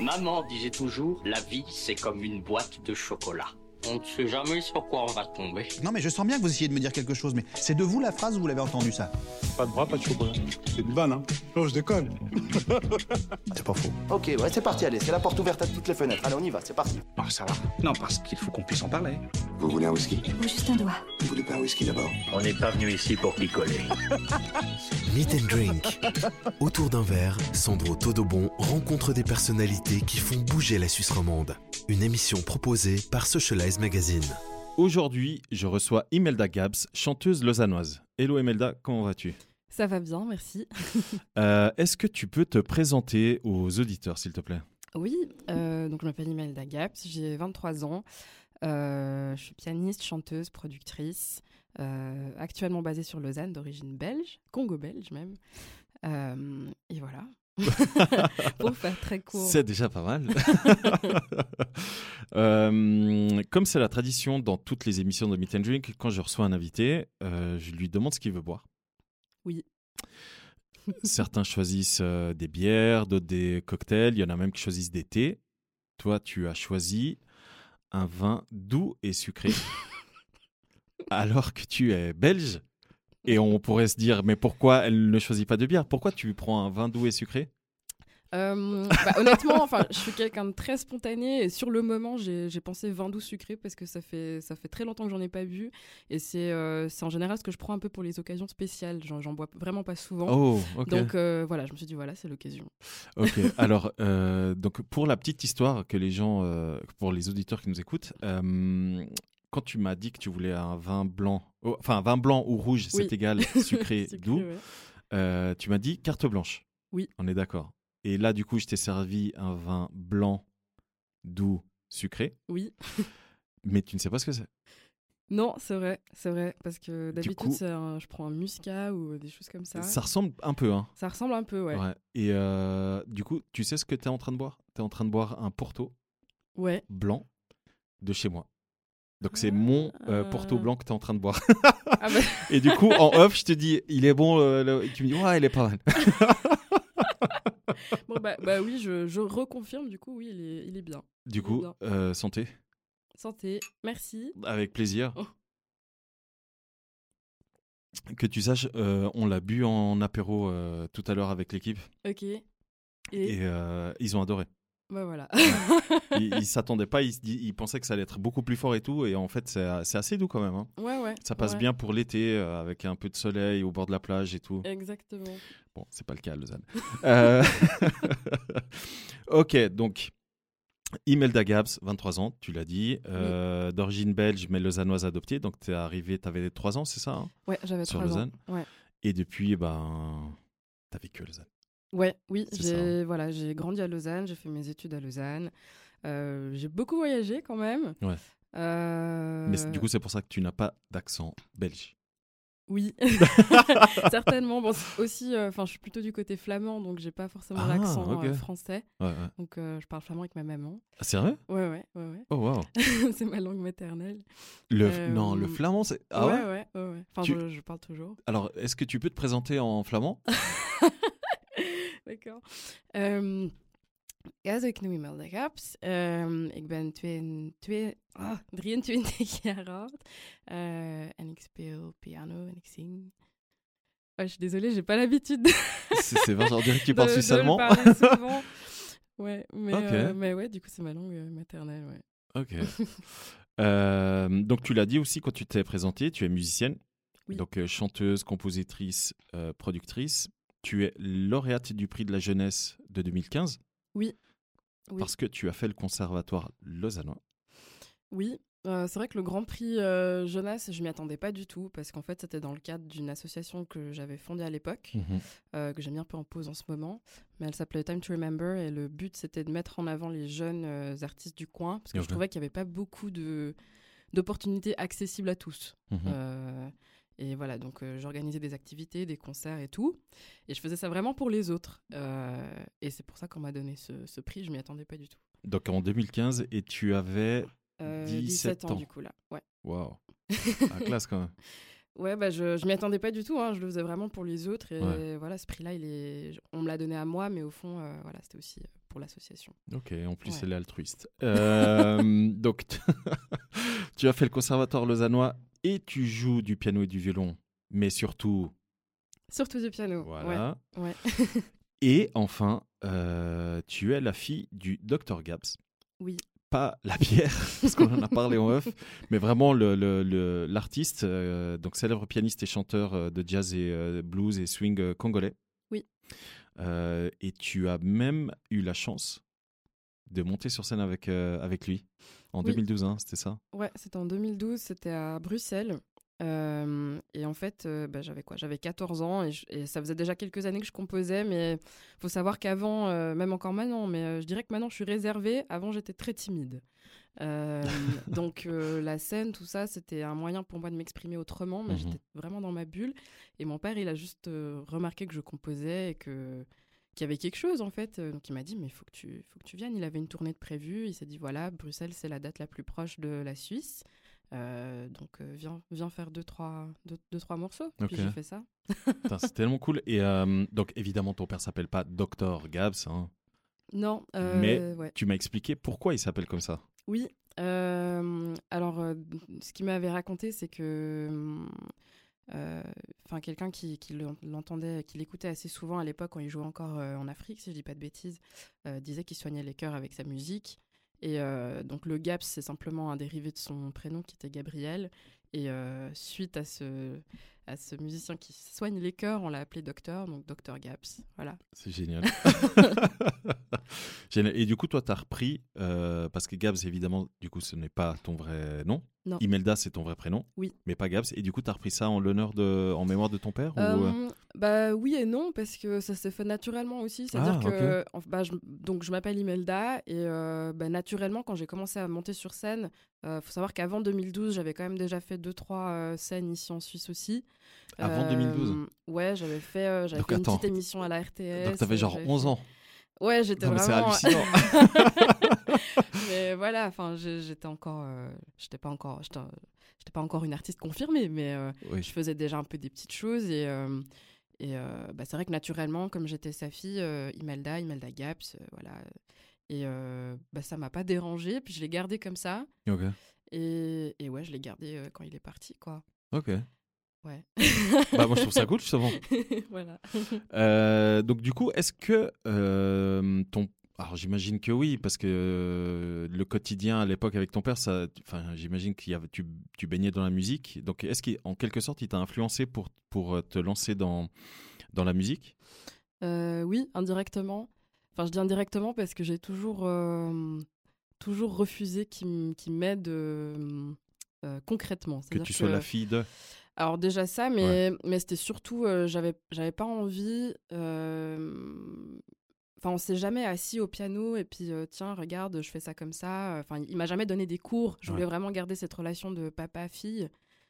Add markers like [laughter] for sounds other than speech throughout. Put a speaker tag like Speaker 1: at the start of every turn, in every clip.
Speaker 1: Maman disait toujours, la vie c'est comme une boîte de chocolat. On ne sait jamais sur quoi on va tomber.
Speaker 2: Non, mais je sens bien que vous essayez de me dire quelque chose, mais c'est de vous la phrase ou vous l'avez entendu ça
Speaker 3: Pas de bras, pas de chocolat. C'est une vanne, hein Non, je déconne. [laughs]
Speaker 2: C'est pas faux.
Speaker 4: Ok, ouais, c'est parti, allez, c'est la porte ouverte à toutes les fenêtres. Allez, on y va, c'est parti.
Speaker 5: Non, ça va. Non, parce qu'il faut qu'on puisse en parler.
Speaker 6: Vous voulez un whisky?
Speaker 7: Ou juste un doigt.
Speaker 6: Vous voulez pas un whisky d'abord?
Speaker 1: On n'est pas venu ici pour picoler. [laughs]
Speaker 8: Meet and Drink. Autour d'un verre, Sandro Todobon rencontre des personnalités qui font bouger la Suisse romande. Une émission proposée par Socialize Magazine.
Speaker 9: Aujourd'hui, je reçois Imelda Gabs, chanteuse lausannoise. Hello Imelda, comment vas-tu?
Speaker 10: Ça va bien, merci. [laughs]
Speaker 9: Euh, Est-ce que tu peux te présenter aux auditeurs, s'il te plaît?
Speaker 10: Oui, euh, donc je m'appelle Imelda Gaps, j'ai 23 ans. Euh, je suis pianiste, chanteuse, productrice, euh, actuellement basée sur Lausanne, d'origine belge, congo-belge même. Euh, et voilà. Pour faire très court.
Speaker 9: C'est déjà pas mal. [laughs] Euh, comme c'est la tradition dans toutes les émissions de Meet and Drink, quand je reçois un invité, euh, je lui demande ce qu'il veut boire.
Speaker 10: Oui. [laughs]
Speaker 9: Certains choisissent euh, des bières, d'autres des cocktails. Il y en a même qui choisissent des thés. Toi, tu as choisi un vin doux et sucré. [laughs] alors que tu es belge. Et on pourrait se dire, mais pourquoi elle ne choisit pas de bière? Pourquoi tu prends un vin doux et sucré?
Speaker 10: Euh, bah, honnêtement, enfin, je suis quelqu'un de très spontané et sur le moment, j'ai pensé vin doux sucré parce que ça fait, ça fait très longtemps que j'en ai pas bu et c'est euh, en général ce que je prends un peu pour les occasions spéciales. J'en bois vraiment pas souvent.
Speaker 9: Oh, ok.
Speaker 10: Donc euh, voilà, je me suis dit voilà, c'est l'occasion.
Speaker 9: Ok, [laughs] alors, euh, donc pour la petite histoire que les gens, pour les auditeurs qui nous écoutent, quand tu m'as dit que tu voulais un vin blanc, oh, enfin un vin blanc ou rouge, c'est égal, [laughs] sucré,
Speaker 10: Sucré,
Speaker 9: doux,
Speaker 10: ouais.
Speaker 9: euh, tu m'as dit carte blanche.
Speaker 10: Oui.
Speaker 9: On est d'accord. Et là, du coup, je t'ai servi un vin blanc, doux, sucré,
Speaker 10: Oui. [laughs]
Speaker 9: mais tu ne sais pas ce que c'est.
Speaker 10: Non, c'est vrai, c'est vrai, parce que d'habitude, je prends un muscat ou des choses comme ça.
Speaker 9: Ça ressemble un peu, hein.
Speaker 10: Ça ressemble un peu, ouais.
Speaker 9: Ouais. Et euh, du coup, tu sais ce que tu es en train de boire? Tu es en train de boire un Porto
Speaker 10: Ouais.
Speaker 9: blanc de chez moi. Donc c'est mon euh, Porto
Speaker 10: Euh.
Speaker 9: blanc que tu es en train de boire. [laughs]
Speaker 10: Ah bah,
Speaker 9: Et du coup, en off, je te dis, il est bon. euh, le- et tu me dis, ouais, il est pas mal. [laughs]
Speaker 10: bon, bah, bah oui, je, je reconfirme, du coup, oui, il est, il est bien.
Speaker 9: Du
Speaker 10: Il
Speaker 9: coup,
Speaker 10: bien.
Speaker 9: euh, santé,
Speaker 10: Santé, merci.
Speaker 9: avec plaisir.
Speaker 10: Oh.
Speaker 9: Que tu saches, on l'a bu en apéro tout à l'heure avec l'équipe
Speaker 10: Ok. Et,
Speaker 9: et ils ont adoré.
Speaker 10: Bah voilà. [laughs]
Speaker 9: Ils s'attendaient pas, ils pensaient que ça allait être beaucoup plus fort et tout. Et en fait, c'est assez doux quand même. hein.
Speaker 10: ouais, ouais.
Speaker 9: Ça passe
Speaker 10: ouais.
Speaker 9: bien pour l'été euh, avec un peu de soleil au bord de la plage et tout.
Speaker 10: Exactement.
Speaker 9: Bon, c'est pas le cas à Lausanne. [laughs] Euh, [laughs] ok, donc Imelda Gabs, 23 ans, tu l'as dit, euh, d'origine belge mais lausannoise adoptée. Donc tu es arrivé, tu avais 3 ans, c'est ça hein
Speaker 10: Ouais, j'avais
Speaker 9: Sur
Speaker 10: 3 ans.
Speaker 9: Lausanne
Speaker 10: Ouais.
Speaker 9: Et depuis, ben, t'as vécu à Lausanne.
Speaker 10: Ouais, oui,
Speaker 9: hein.
Speaker 10: j'ai voilà, j'ai grandi à Lausanne, j'ai fait mes études à Lausanne. Euh, j'ai beaucoup voyagé quand même.
Speaker 9: Ouais.
Speaker 10: Euh,
Speaker 9: Mais du coup, c'est pour ça que tu n'as pas d'accent belge.
Speaker 10: oui, [laughs] [laughs] certainement. Bon, aussi, euh, enfin, je suis plutôt du côté flamand, donc j'ai pas forcément
Speaker 9: Ah,
Speaker 10: l'accent français.
Speaker 9: Ouais, ouais.
Speaker 10: Donc, je parle flamand avec ma maman.
Speaker 9: Ah, c'est vrai
Speaker 10: Ouais, ouais, ouais.
Speaker 9: Oh, wow. [laughs]
Speaker 10: c'est ma langue maternelle.
Speaker 9: Le, Non, le flamand, c'est. Ah ouais,
Speaker 10: ouais, ouais, ouais, ouais. Enfin,
Speaker 9: Tu-
Speaker 10: je, je parle toujours.
Speaker 9: Alors, est-ce que tu peux te présenter en flamand?
Speaker 10: D'accord. Ehm, ja, zo ik noem Imelda Gaps. Ehm, ik ben twee, twee, ah, 23 jaar oud. Eh, en ik speel piano en ik zing. Oh, je suis désolée, j'ai pas l'habitude [laughs] de,
Speaker 9: C'est vrai, on dirait que tu parles suisse
Speaker 10: le
Speaker 9: allemand. [laughs]
Speaker 10: souvent. Ouais, mais,
Speaker 9: Ok.
Speaker 10: euh, mais ouais, du coup, c'est ma langue euh, maternelle, ouais.
Speaker 9: Ok. [laughs] Euh, donc tu l'as dit aussi quand tu t'es présentée, tu es musicienne,
Speaker 10: Oui.
Speaker 9: donc euh, chanteuse, compositrice, euh, productrice. Tu es lauréate du prix de la jeunesse de 2015
Speaker 10: Oui. Oui.
Speaker 9: parce que tu as fait le conservatoire lausannois.
Speaker 10: Oui, euh, c'est vrai que le Grand Prix euh, jeunesse, je m'y attendais pas du tout parce qu'en fait, c'était dans le cadre d'une association que j'avais fondée à l'époque.
Speaker 9: Mhm.
Speaker 10: euh, que j'ai mis un peu en pause en ce moment. Mais elle s'appelait Time to Remember et le but c'était de mettre en avant les jeunes artistes du coin parce que je trouvais qu'il n'y avait pas beaucoup de d'opportunités accessibles à tous.
Speaker 9: Mhm.
Speaker 10: Et voilà, donc euh, j'organisais des activités, des concerts et tout. Et je faisais ça vraiment pour les autres. Euh, et c'est pour ça qu'on m'a donné ce, ce prix, je m'y attendais pas du tout.
Speaker 9: Donc en 2015 et tu avais
Speaker 10: Euh,
Speaker 9: 17
Speaker 10: 17 ans,
Speaker 9: ans.
Speaker 10: du coup là. Ouais.
Speaker 9: waouh, la [laughs] classe quand même.
Speaker 10: Ouais, bah je, je m'y attendais pas du tout. hein. Je le faisais vraiment pour les autres. Et
Speaker 9: Ouais.
Speaker 10: voilà, ce prix-là, il est... on me l'a donné à moi, mais au fond, euh, voilà, c'était aussi pour l'association.
Speaker 9: Ok, en plus,
Speaker 10: Ouais.
Speaker 9: elle est altruiste. [laughs] Donc, [laughs] tu as fait le conservatoire lausannois et tu joues du piano et du violon, mais surtout,
Speaker 10: Surtout du piano.
Speaker 9: voilà.
Speaker 10: Ouais. ouais. [laughs]
Speaker 9: Et enfin, euh, tu es la fille du Dr Gabs.
Speaker 10: Oui.
Speaker 9: Pas la pierre, [laughs] parce qu'on en a parlé en off, [laughs] mais vraiment le- le- le- l'artiste, euh, donc célèbre pianiste et chanteur euh, de jazz et euh, blues et swing congolais.
Speaker 10: Oui.
Speaker 9: Et tu as même eu la chance de monter sur scène avec, avec lui en
Speaker 10: Oui.
Speaker 9: 2012, hein, c'était ça?
Speaker 10: Ouais, c'était en 2012, c'était à Bruxelles. Euh, et en fait, euh, bah, j'avais quoi? J'avais 14 ans et, je- et ça faisait déjà quelques années que je composais, mais faut savoir qu'avant, euh, même encore maintenant, mais je dirais que maintenant je suis réservée. Avant, j'étais très timide. [laughs] Donc la scène, tout ça, c'était un moyen pour moi de m'exprimer autrement, mais
Speaker 9: Mhm.
Speaker 10: j'étais vraiment dans ma bulle. Et mon père, il a juste remarqué que je composais et que qu'il y avait quelque chose en fait. Euh, Donc il m'a dit mais il faut que tu faut que tu viennes. Il avait une tournée de prévue. Il s'est dit voilà Bruxelles c'est la date la plus proche de la Suisse. Euh, donc euh, viens viens faire deux trois deux, deux, trois morceaux. Puis j'ai fait ça. [laughs]
Speaker 9: C'est tellement cool. Et euh, donc, évidemment, ton père s'appelle pas Dr Gabs. hein.
Speaker 10: Non. euh,
Speaker 9: Mais
Speaker 10: ouais.
Speaker 9: Tu m'as expliqué pourquoi il s'appelle comme ça.
Speaker 10: Oui. alors, ce qu'il m'avait raconté, c'est que. Euh, Enfin, quelqu'un qui, qui l'en- l'entendait, qui l'écoutait assez souvent à l'époque quand il jouait encore euh, en Afrique, si je dis pas de bêtises, euh, disait qu'il soignait les cœurs avec sa musique. Et donc, le Gaps, c'est simplement un dérivé de son prénom qui était Gabriel. Et suite à ce, à ce musicien qui soigne les cœurs, on l'a appelé docteur, donc docteur Gaps. Voilà.
Speaker 9: C'est génial. [laughs] Génial. Et du coup, toi, tu as repris, euh, parce que Gabs, évidemment, du coup, ce n'est pas ton vrai nom.
Speaker 10: Non.
Speaker 9: Imelda, c'est ton vrai prénom.
Speaker 10: Oui.
Speaker 9: Mais pas Gabs. Et du coup, tu as repris ça en l'honneur de, en mémoire de ton père euh,
Speaker 10: Euh, bah oui et non parce que ça s'est fait naturellement aussi c'est à dire
Speaker 9: Ah,
Speaker 10: que en- bah, je, donc je m'appelle Imelda et euh, bah, naturellement quand j'ai commencé à monter sur scène euh, faut savoir qu'avant 2012 j'avais quand même déjà fait deux trois scènes ici en Suisse aussi
Speaker 9: Avant
Speaker 10: Euh,
Speaker 9: 2012
Speaker 10: ouais j'avais fait euh, j'avais
Speaker 9: Donc,
Speaker 10: fait une
Speaker 9: attends.
Speaker 10: petite émission à la RTS
Speaker 9: Donc, tu avais genre
Speaker 10: j'avais
Speaker 9: 11
Speaker 10: fait-
Speaker 9: ans.
Speaker 10: ouais j'étais
Speaker 9: mais c'est
Speaker 10: vraiment
Speaker 9: hallucinant. [laughs]
Speaker 10: mais voilà enfin j'étais encore euh, j'étais pas encore j'étais pas encore une artiste confirmée mais euh,
Speaker 9: Oui.
Speaker 10: je faisais déjà un peu des petites choses et, euh, et euh, bah, c'est vrai que naturellement, comme j'étais sa fille, euh, Imelda, Imelda Gaps, euh, voilà. Et euh, bah, ça m'a pas dérangé, puis je l'ai gardé comme ça.
Speaker 9: Ok.
Speaker 10: Et, et ouais, je l'ai gardé euh, quand il est parti, quoi.
Speaker 9: Ok.
Speaker 10: Ouais.
Speaker 9: Bah, moi, je trouve ça cool, justement. [laughs]
Speaker 10: voilà.
Speaker 9: Euh, donc du coup, est-ce que euh, ton... Alors j'imagine que oui, parce que euh, le quotidien à l'époque avec ton père, ça, enfin, j'imagine que tu, tu baignais dans la musique. Donc est-ce qu'en quelque sorte, il t'a influencé pour, pour euh, te lancer dans, dans la musique?
Speaker 10: Euh, oui, indirectement. Enfin, je dis indirectement parce que j'ai toujours, euh, toujours refusé qu'il m'aide euh, euh, concrètement.
Speaker 9: Que tu sois la fille de...
Speaker 10: Alors déjà ça, mais, mais c'était surtout, euh, j'avais, j'avais pas envie. euh, Enfin, on s'est jamais assis au piano et puis euh, tiens, regarde, je fais ça comme ça. Enfin, il m'a jamais donné des cours. Je voulais
Speaker 9: Ouais.
Speaker 10: vraiment garder cette relation de papa-fille.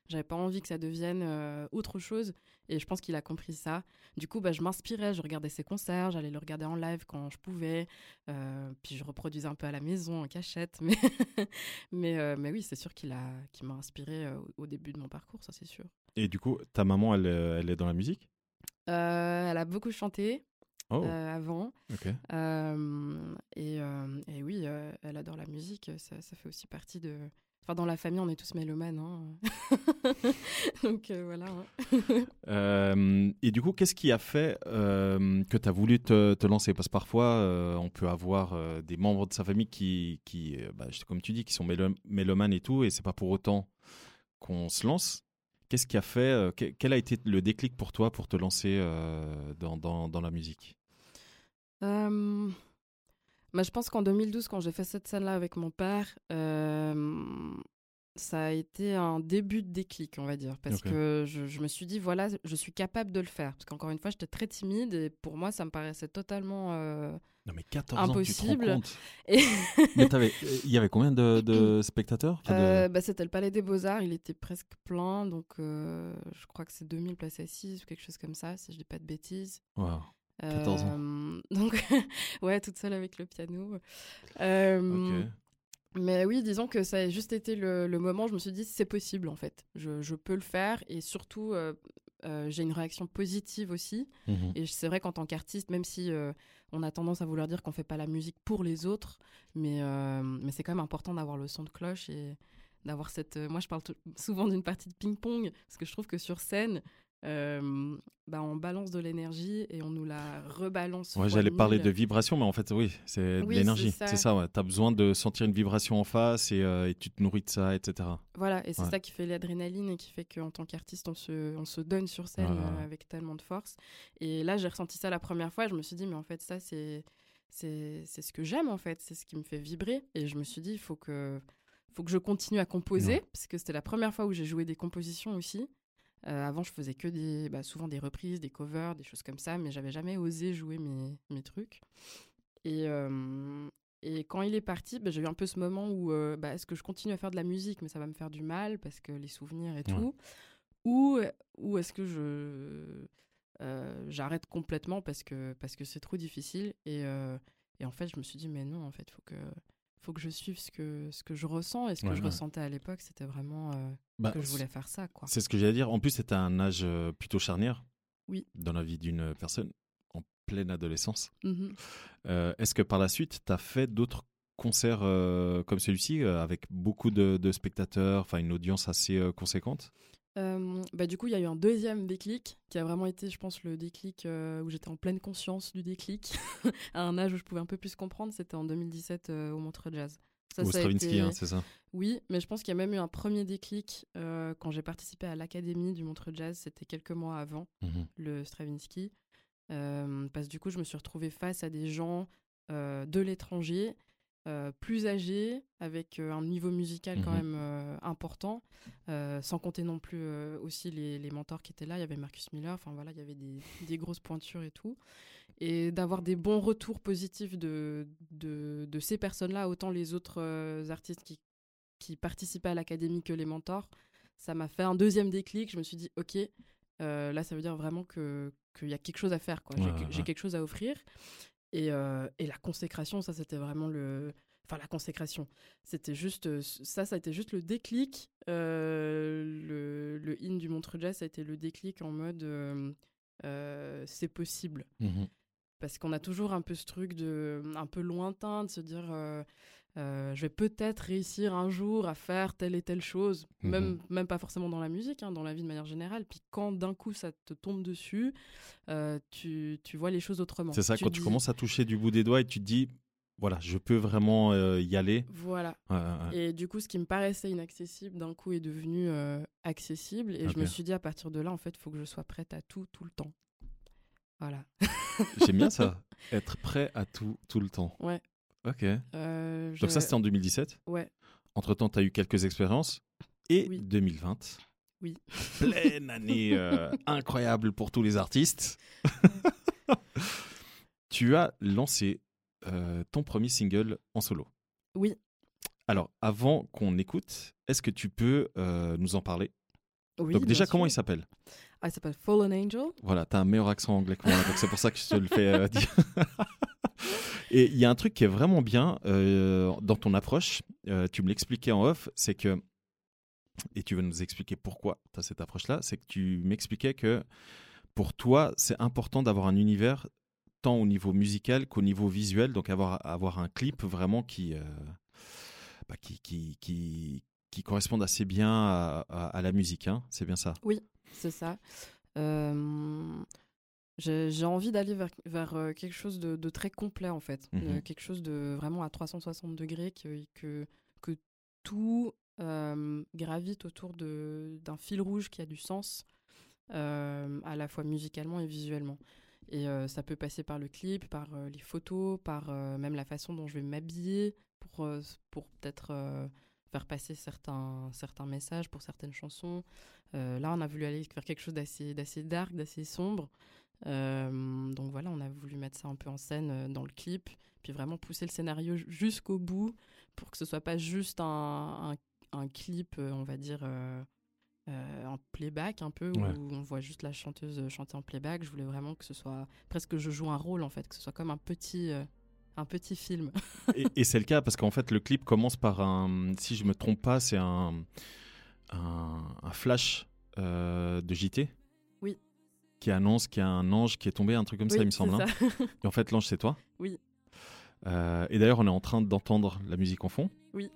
Speaker 10: J'avais pas envie que ça devienne euh, autre chose. Et je pense qu'il a compris ça. Du coup, bah, je m'inspirais, je regardais ses concerts, j'allais le regarder en live quand je pouvais. Euh, puis je reproduisais un peu à la maison, en cachette. Mais, [laughs] mais, euh, mais oui, c'est sûr qu'il, m'a inspiré au- au début de mon parcours, ça c'est sûr.
Speaker 9: Et du coup, ta maman, elle, euh, elle est dans la musique?
Speaker 10: Euh, elle a beaucoup chanté
Speaker 9: Oh,
Speaker 10: euh, avant. Euh, et, et oui, elle adore la musique. Ça, ça fait aussi partie de. Enfin, dans la famille, on est tous mélomanes. hein. [laughs] Donc voilà. hein. [laughs]
Speaker 9: Et du coup, qu'est-ce qui a fait que tu as voulu te, te lancer? Parce que parfois, on peut avoir des membres de sa famille qui, qui bah, comme tu dis, qui sont mélo- mélomanes et tout, et c'est pas pour autant qu'on se lance. Qu'est-ce qui a fait euh, que- Quel a été le déclic pour toi pour te lancer euh, dans, dans, dans la musique?
Speaker 10: Euh, bah, je pense qu'en 2012, quand j'ai fait cette scène-là avec mon père, euh, ça a été un début de déclic, on va dire. Parce que je, je me suis dit, voilà, je suis capable de le faire. Parce qu'encore une fois, j'étais très timide et pour moi, ça me paraissait totalement. euh,
Speaker 9: Non, mais 14 ans, tu te rends compte [laughs]
Speaker 10: Et
Speaker 9: il y avait combien de, [clears throat] de spectateurs Enfin, de-
Speaker 10: Euh, bah, c'était le Palais des Beaux-Arts, il était presque plein, donc euh, je crois que c'est 2000 places assises ou quelque chose comme ça, si je dis pas de bêtises.
Speaker 9: Wow. 14 ans.
Speaker 10: Euh, [laughs] donc, [laughs] ouais, toute seule avec le piano. Euh,
Speaker 9: Ok.
Speaker 10: Mais oui, disons que ça a juste été le, le moment où je me suis dit c'est possible en fait. Je, je peux le faire et surtout euh, j'ai une réaction positive aussi.
Speaker 9: Mhm.
Speaker 10: Et c'est vrai qu'en tant qu'artiste, même si euh, on a tendance à vouloir dire qu'on fait pas la musique pour les autres, mais, euh, mais c'est quand même important d'avoir le son de cloche et d'avoir cette. moi, je parle souvent d'une partie de ping-pong parce que je trouve que sur scène, euh, bah, on balance de l'énergie et on nous la rebalance.
Speaker 9: Ouais, j'allais parler de vibration, mais en fait, oui, c'est de l'énergie.
Speaker 10: c'est ça.
Speaker 9: Ça, ouais. Tu as besoin de sentir une vibration en face et, euh, et tu te nourris de ça, etc.
Speaker 10: Voilà, et c'est
Speaker 9: Ouais.
Speaker 10: ça qui fait l'adrénaline et qui fait qu'en tant qu'artiste, on se, on se donne sur scène euh, avec tellement de force. Et là, j'ai ressenti ça la première fois. Je me suis dit, mais en fait, ça, c'est ce que j'aime, en fait. C'est ce qui me fait vibrer. Et je me suis dit, il faut que, faut que je continue à composer,
Speaker 9: Ouais.
Speaker 10: parce que c'était la première fois où j'ai joué des compositions aussi. Euh, avant, je faisais que des, bah, souvent des reprises, des covers, des choses comme ça, mais j'avais jamais osé jouer mes, mes trucs. Et, euh, et quand il est parti, bah, j'ai eu un peu ce moment où euh, bah, est-ce que je continue à faire de la musique, mais ça va me faire du mal parce que les souvenirs et
Speaker 9: Ouais.
Speaker 10: tout, ou, ou est-ce que je euh, j'arrête complètement parce que parce que c'est trop difficile et, et en fait je me suis dit mais non en fait faut que faut que je suive ce que ce que je ressens et ce que
Speaker 9: Ouais,
Speaker 10: je
Speaker 9: ouais.
Speaker 10: ressentais à l'époque c'était vraiment euh,
Speaker 9: Bah,
Speaker 10: que je voulais faire ça quoi.
Speaker 9: C'est ce que j'allais dire. En plus, c'était un âge euh, plutôt charnière
Speaker 10: Oui.
Speaker 9: dans la vie d'une personne en pleine adolescence.
Speaker 10: Mhm.
Speaker 9: Euh, Est-ce que par la suite, tu as fait d'autres concerts euh, comme celui-ci avec beaucoup de, de spectateurs, enfin une audience assez conséquente?
Speaker 10: Euh, bah, du coup, il y a eu un deuxième déclic qui a vraiment été, je pense, le déclic euh, où j'étais en pleine conscience du déclic, [laughs] à un âge où je pouvais un peu plus comprendre. C'était en 2017 euh, au Montreux Jazz. Ça,
Speaker 9: Stravinsky,
Speaker 10: été-
Speaker 9: hein, c'est ça?
Speaker 10: Oui, mais je pense qu'il y a même eu un premier déclic quand j'ai participé à l'Académie du Montreux Jazz. C'était quelques mois avant
Speaker 9: Mhm.
Speaker 10: le Stravinsky. Parce que du coup, je me suis retrouvée face à des gens de l'étranger, euh, plus âgés, avec euh, un niveau musical quand
Speaker 9: Mhm.
Speaker 10: même euh, important, sans compter non plus aussi les, les mentors qui étaient là. Il y avait Marcus Miller, enfin voilà, il y avait des, des grosses pointures et tout. Et d'avoir des bons retours positifs de, de, de ces personnes-là, autant les autres artistes qui, qui participaient à l'académie que les mentors, ça m'a fait un deuxième déclic. Je me suis dit, ok, euh, là, ça veut dire vraiment que qu'il y a quelque chose à faire. quoi. J'ai
Speaker 9: Ouais, ouais.
Speaker 10: quelque chose à offrir. Et, euh, et la consécration, ça, c'était vraiment le. Enfin, la consécration. C'était juste. Ça, ça a été juste le déclic. Euh, le, le in du Montreux Jazz, ça a été le déclic en mode. c'est possible
Speaker 9: Mhm.
Speaker 10: parce qu'on a toujours un peu ce truc de un peu lointain de se dire euh, euh, je vais peut-être réussir un jour à faire telle et telle chose
Speaker 9: Mhm.
Speaker 10: même même pas forcément dans la musique hein, dans la vie de manière générale. Puis quand d'un coup ça te tombe dessus euh, tu, tu vois les choses autrement.
Speaker 9: C'est ça,
Speaker 10: Tu
Speaker 9: quand tu commences à toucher du bout des doigts et tu te dis, voilà, je peux vraiment euh, y aller.
Speaker 10: voilà. Et du coup ce qui me paraissait inaccessible d'un coup est devenu accessible. Et je me suis dit à partir de là en fait il faut que je sois prête à tout tout le temps. Voilà.
Speaker 9: J'aime bien ça, [laughs] être prêt à tout, tout le temps.
Speaker 10: ouais
Speaker 9: Ok.
Speaker 10: Euh,
Speaker 9: Donc ça, c'était en 2017.
Speaker 10: ouais
Speaker 9: Entre-temps, tu as eu quelques expériences. Et
Speaker 10: Oui.
Speaker 9: 2020.
Speaker 10: Oui. [laughs]
Speaker 9: Pleine année euh, incroyable pour tous les artistes. tu as lancé euh, ton premier single en solo.
Speaker 10: Oui.
Speaker 9: Alors, avant qu'on écoute, est-ce que tu peux nous en parler?
Speaker 10: Oui,
Speaker 9: Donc déjà, comment il s'appelle?
Speaker 10: Ah, il s'appelle Fallen Angel.
Speaker 9: Voilà, tu as un meilleur accent anglais que moi, donc c'est pour ça que je te le fais euh, [laughs] dire. Et il y a un truc qui est vraiment bien euh, dans ton approche, euh, tu me l'expliquais en off, c'est que, et tu vas nous expliquer pourquoi tu as cette approche-là, c'est que tu m'expliquais que pour toi, c'est important d'avoir un univers tant au niveau musical qu'au niveau visuel, donc avoir, avoir un clip vraiment qui, euh, bah, qui, qui, qui, assez bien à, à- à la musique, hein. c'est bien ça?
Speaker 10: C'est ça. Euh, J'ai envie d'aller vers, vers, quelque chose de, de très complet, en fait. Euh, quelque chose de vraiment à 360 degrés, que, que, que tout euh, gravite autour de- d'un fil rouge qui a du sens, à la fois musicalement et visuellement. Et ça peut passer par le clip, par les photos, par même la façon dont je vais m'habiller pour, pour peut-être faire passer certains, certains messages pour certaines chansons. Euh, là, on a voulu aller vers quelque chose d'assez d'assez dark, d'assez sombre. Euh, donc voilà, on a voulu mettre ça un peu en scène euh, dans le clip, puis vraiment pousser le scénario ju- jusqu'au bout pour que ce soit pas juste un, un, un clip, on va dire, euh, en playback un peu,
Speaker 9: Ouais.
Speaker 10: où on voit juste la chanteuse chanter en playback. Je voulais vraiment que ce soit presque que je joue un rôle en fait, que ce soit comme un petit, euh, un petit film.
Speaker 9: Et, et c'est le cas parce qu'en fait, le clip commence par un. Si je me trompe pas, c'est un, un, un flash euh, de JT.
Speaker 10: Oui.
Speaker 9: Qui annonce qu'il y a un ange qui est tombé, un truc comme ça, il me semble. hein. [laughs] Et en fait, l'ange, c'est toi.
Speaker 10: Oui.
Speaker 9: Euh, et d'ailleurs, on est en train d'entendre la musique en fond.
Speaker 10: Oui.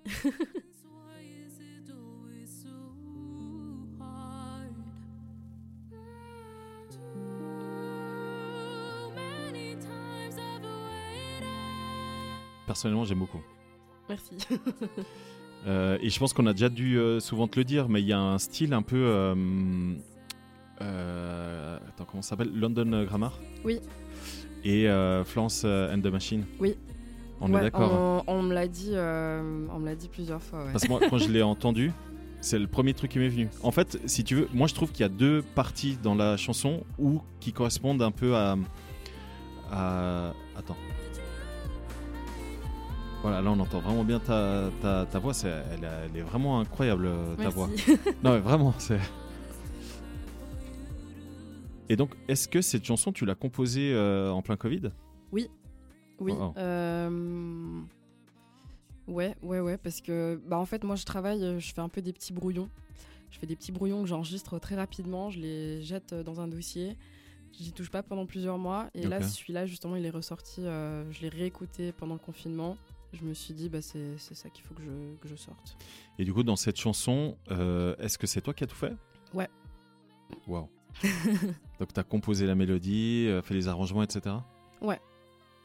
Speaker 9: Personnellement, j'aime beaucoup.
Speaker 10: Merci. [laughs]
Speaker 9: Euh, et je pense qu'on a déjà dû euh, souvent te le dire, mais il y a un style un peu. euh, attends, comment ça s'appelle? London Grammar?
Speaker 10: Oui.
Speaker 9: Et Florence and the Machine?
Speaker 10: Oui.
Speaker 9: On
Speaker 10: Ouais,
Speaker 9: est d'accord. hein.
Speaker 10: On, on me l'a dit, on me l'a dit plusieurs fois. ouais.
Speaker 9: Parce que moi, quand je l'ai entendu, c'est le premier truc qui m'est venu. En fait, si tu veux, moi je trouve qu'il y a deux parties dans la chanson où qui correspondent un peu à. à... Attends. Voilà, là on entend vraiment bien ta, ta, ta voix, c'est, elle, est vraiment incroyable euh, ta
Speaker 10: Merci.
Speaker 9: voix. Non mais vraiment, c'est. Et donc, est-ce que cette chanson, tu l'as composée euh, en plein Covid?
Speaker 10: Oui.
Speaker 9: Wow.
Speaker 10: euh, Ouais, ouais, ouais, parce que bah en fait moi je travaille, je fais un peu des petits brouillons. Je fais des petits brouillons que j'enregistre très rapidement, je les jette dans un dossier. J'y touche pas pendant plusieurs mois et là celui-là justement il est ressorti, euh, je l'ai réécouté pendant le confinement. Je me suis dit bah c'est ça qu'il faut que je, que je sorte.
Speaker 9: Et du coup, dans cette chanson, euh, est-ce que c'est toi qui as tout fait?
Speaker 10: Ouais.
Speaker 9: Waouh. [laughs] Donc, tu as composé la mélodie, euh, fait les arrangements, etc.
Speaker 10: Ouais.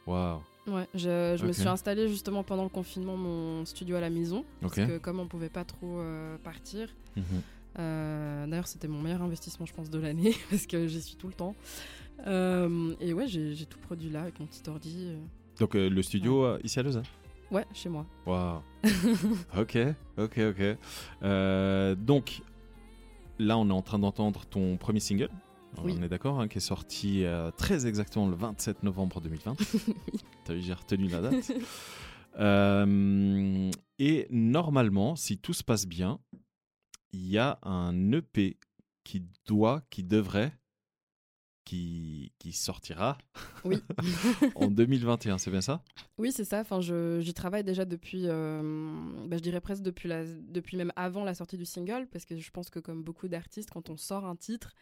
Speaker 9: Waouh.
Speaker 10: Ouais, je, je me suis installé justement pendant le confinement mon studio à la maison
Speaker 9: Ok.
Speaker 10: parce que comme on pouvait pas trop euh, partir,
Speaker 9: Mhm.
Speaker 10: Euh, D'ailleurs, c'était mon meilleur investissement, je pense, de l'année, [laughs] parce que j'y suis tout le temps. Euh, et ouais, j'ai tout produit là avec mon petit ordi.
Speaker 9: Donc, le studio euh, ici à Lausanne?
Speaker 10: Ouais, chez moi.
Speaker 9: Waouh. ok, ok, ok. Euh, donc, là, on est en train d'entendre ton premier single.
Speaker 10: Oui.
Speaker 9: On est d'accord, hein, qui est sorti euh, très exactement le 27 novembre 2020. [laughs] T'as vu, j'ai retenu la date. [laughs] Euh, et normalement, si tout se passe bien, il y a un EP qui doit, qui devrait, qui, qui sortira
Speaker 10: Oui. [laughs]
Speaker 9: en 2021, c'est bien ça?
Speaker 10: Oui, c'est ça. Enfin, j'y travaille déjà depuis, euh, bah, je dirais presque depuis, la, depuis même avant la sortie du single, parce que je pense que comme beaucoup d'artistes, quand on sort un titre,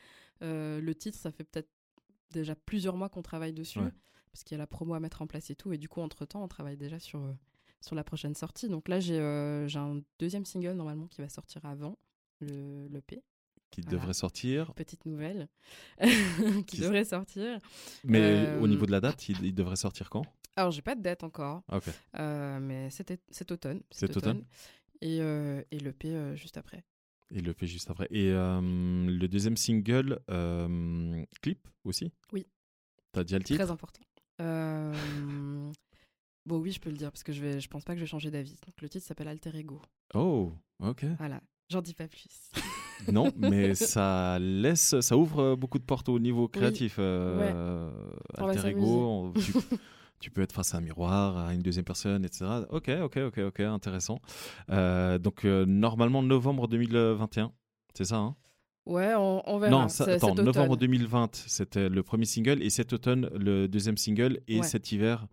Speaker 10: euh, le titre, ça fait peut-être déjà plusieurs mois qu'on travaille dessus,
Speaker 9: Ouais.
Speaker 10: parce qu'il y a la promo à mettre en place et tout. Et du coup, entre-temps, on travaille déjà sur, euh, sur la prochaine sortie. Donc là, j'ai j'ai un deuxième single normalement qui va sortir avant le, le P.
Speaker 9: Qui
Speaker 10: Voilà.
Speaker 9: devrait sortir.
Speaker 10: Petite nouvelle [laughs] qui
Speaker 9: Qui-
Speaker 10: devrait sortir.
Speaker 9: Mais
Speaker 10: Euh,
Speaker 9: au niveau de la date, il, il devrait sortir quand?
Speaker 10: Alors, j'ai pas de date encore. Euh, mais cet, cet automne.
Speaker 9: Cet automne.
Speaker 10: Et, euh, et l'EP euh, juste après.
Speaker 9: Et le fait juste après. Et euh, le deuxième single, euh, clip aussi?
Speaker 10: Oui.
Speaker 9: T'as déjà le titre?
Speaker 10: Très important. Euh, bon, oui, je peux le dire parce que je, vais, je pense pas que je vais changer d'avis. Donc, le titre s'appelle Alter Ego.
Speaker 9: Oh, ok.
Speaker 10: Voilà. J'en dis pas plus. [laughs]
Speaker 9: non, [laughs] mais ça laisse, ça ouvre beaucoup de portes au niveau créatif. euh,
Speaker 10: va
Speaker 9: alter ego, on- tu, [laughs] tu peux être face à un miroir, à une deuxième personne, etc. Ok, ok, ok, ok, intéressant. Euh, donc euh, normalement novembre 2021, c'est ça hein?
Speaker 10: Ouais, on, on verra.
Speaker 9: Non, ça- attends, novembre 2020, c'était le premier single, et cet automne, le deuxième single, et
Speaker 10: Ouais.
Speaker 9: cet hiver,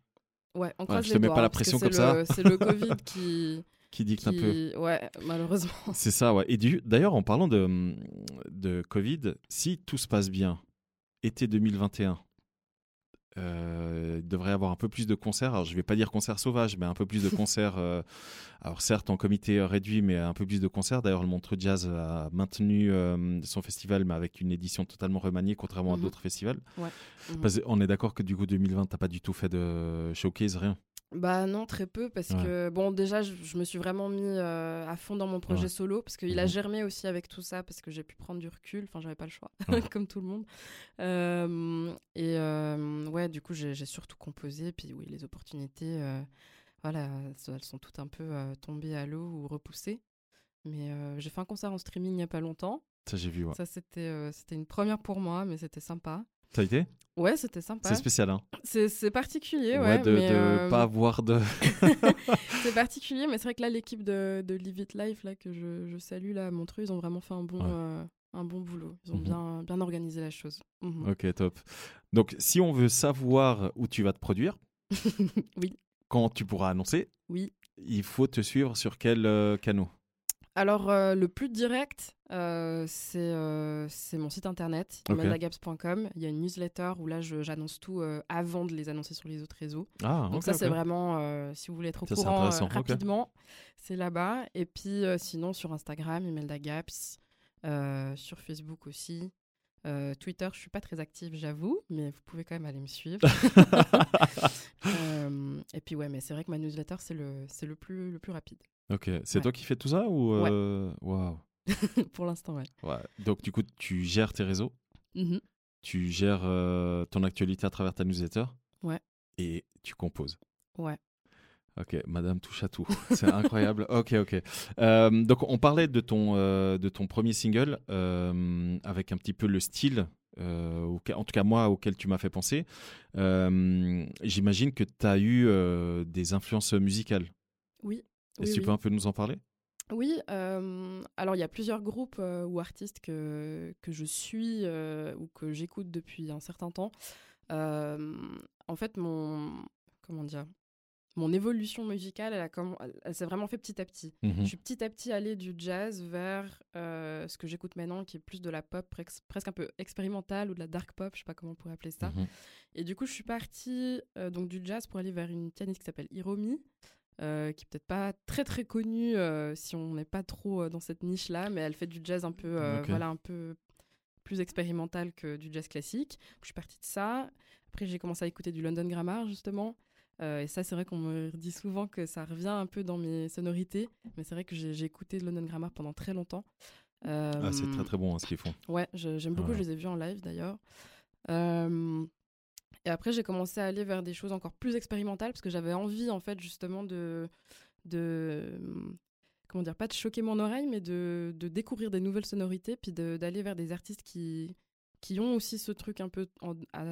Speaker 10: Ouais, on
Speaker 9: Ouais,
Speaker 10: croise
Speaker 9: je te mets
Speaker 10: doigts,
Speaker 9: pas la pression comme ça.
Speaker 10: C'est le [laughs] Covid qui.
Speaker 9: Qui dicte un peu.
Speaker 10: qui... Ouais, malheureusement.
Speaker 9: C'est ça, ouais. Et d'ailleurs, en parlant de, de Covid, si tout se passe bien, été 2021, euh, il devrait y avoir un peu plus de concerts. Alors, je vais pas dire concerts sauvages, mais un peu plus de [laughs] concerts. euh, alors, certes, en comité euh, réduit, mais un peu plus de concerts. D'ailleurs, le Montreux Jazz a maintenu euh, son festival, mais avec une édition totalement remaniée, contrairement à
Speaker 10: Mhm.
Speaker 9: d'autres festivals.
Speaker 10: Ouais. Mhm.
Speaker 9: Parce qu'on est d'accord que du coup, 2020, t'as pas du tout fait de showcase, rien.
Speaker 10: Bah non, très peu, parce
Speaker 9: Ouais.
Speaker 10: que, bon, déjà, je, je me suis vraiment mis euh, à fond dans mon projet
Speaker 9: Ouais.
Speaker 10: solo, parce qu'il a
Speaker 9: Mhm.
Speaker 10: germé aussi avec tout ça, parce que j'ai pu prendre du recul, enfin, j'avais pas le choix,
Speaker 9: Ouais. [laughs]
Speaker 10: comme tout le monde. Euh, et euh, ouais, du coup, j'ai surtout composé, puis oui, les opportunités, voilà, elles sont toutes un peu tombées à l'eau ou repoussées. Mais j'ai fait un concert en streaming il y a pas longtemps.
Speaker 9: Ça, j'ai vu, ouais.
Speaker 10: Ça, c'était c'était une première pour moi, mais c'était sympa.
Speaker 9: Ça a été?
Speaker 10: Ouais, c'était sympa.
Speaker 9: C'est spécial, hein
Speaker 10: C'est particulier, ouais.
Speaker 9: de,
Speaker 10: mais,
Speaker 9: de
Speaker 10: euh,
Speaker 9: pas avoir de. [laughs]
Speaker 10: c'est particulier, mais c'est vrai que là, l'équipe de, de Live It Life, là, que je, je salue, là, à Montreux, ils ont vraiment fait un bon,
Speaker 9: Ouais.
Speaker 10: euh, un bon boulot. Ils ont
Speaker 9: Mhm.
Speaker 10: bien, bien organisé la chose. Mhm.
Speaker 9: Ok, top. Donc, si on veut savoir où tu vas te produire, [laughs]
Speaker 10: Oui.
Speaker 9: quand tu pourras annoncer,
Speaker 10: Oui.
Speaker 9: il faut te suivre sur quel euh, canot
Speaker 10: Alors, euh, le plus direct, euh, c'est euh, c'est mon site internet,
Speaker 9: Ok.
Speaker 10: imandagaps.com. Il y a une newsletter où là, j'annonce tout avant de les annoncer sur les autres réseaux.
Speaker 9: Ah,
Speaker 10: Donc ça, c'est vraiment, si vous voulez être au
Speaker 9: Ça,
Speaker 10: courant rapidement, c'est là-bas. Et puis, sinon, sur Instagram, Imelda Gaps, euh, sur Facebook aussi. Euh, Twitter, je suis pas très active, j'avoue, mais vous pouvez quand même aller me suivre. [laughs] [laughs] Euh, et puis ouais, mais c'est vrai que ma newsletter, c'est le, c'est le plus, le plus rapide.
Speaker 9: Ok, c'est
Speaker 10: Ouais.
Speaker 9: toi qui fais tout ça ou euh, Waouh. [laughs]
Speaker 10: Pour l'instant, ouais.
Speaker 9: Ouais. Donc du coup, tu gères tes réseaux,
Speaker 10: Mhm.
Speaker 9: tu gères euh, ton actualité à travers ta newsletter.
Speaker 10: Ouais.
Speaker 9: Et tu composes.
Speaker 10: Ouais.
Speaker 9: Ok, Madame touche à tout. [laughs] C'est incroyable. [laughs] Ok, ok. Euh, donc on parlait de ton de ton premier single avec un petit peu le style. euh, en tout cas moi auquel tu m'as fait penser Euh, j'imagine que tu as eu euh, des influences musicales
Speaker 10: Oui.
Speaker 9: Est-ce que tu peux un peu nous en parler?
Speaker 10: Oui, euh, alors il y a plusieurs groupes euh, ou artistes que, que je suis euh, ou que j'écoute depuis un certain temps. En fait, mon, comment dire, mon évolution musicale, elle, a comm- elle, elle s'est vraiment fait petit à petit.
Speaker 9: Mhm.
Speaker 10: Je suis petit à petit allée du jazz vers ce que j'écoute maintenant, qui est plus de la pop prex- presque un peu expérimentale ou de la dark pop, je sais pas comment on pourrait appeler ça.
Speaker 9: Mhm.
Speaker 10: Et du coup, je suis partie donc du jazz pour aller vers une pianiste qui s'appelle Hiromi, euh, qui est peut-être pas très très connue euh, si on n'est pas trop euh, dans cette niche-là, mais elle fait du jazz un peu, voilà, un peu plus expérimental que du jazz classique. Je suis partie de ça. Après, j'ai commencé à écouter du London Grammar justement. Euh, et ça, c'est vrai qu'on me dit souvent que ça revient un peu dans mes sonorités, mais c'est vrai que j'ai écouté London Grammar pendant très longtemps.
Speaker 9: ah, c'est très très bon hein, ce qu'ils font
Speaker 10: Ouais, j'aime beaucoup,
Speaker 9: Ouais.
Speaker 10: je les ai vus en live d'ailleurs. Euh, et après, j'ai commencé à aller vers des choses encore plus expérimentales parce que j'avais envie, en fait, justement, de. de comment dire, pas de choquer mon oreille, mais de, de découvrir des nouvelles sonorités, puis de- d'aller vers des artistes qui, qui ont aussi ce truc un peu en, à,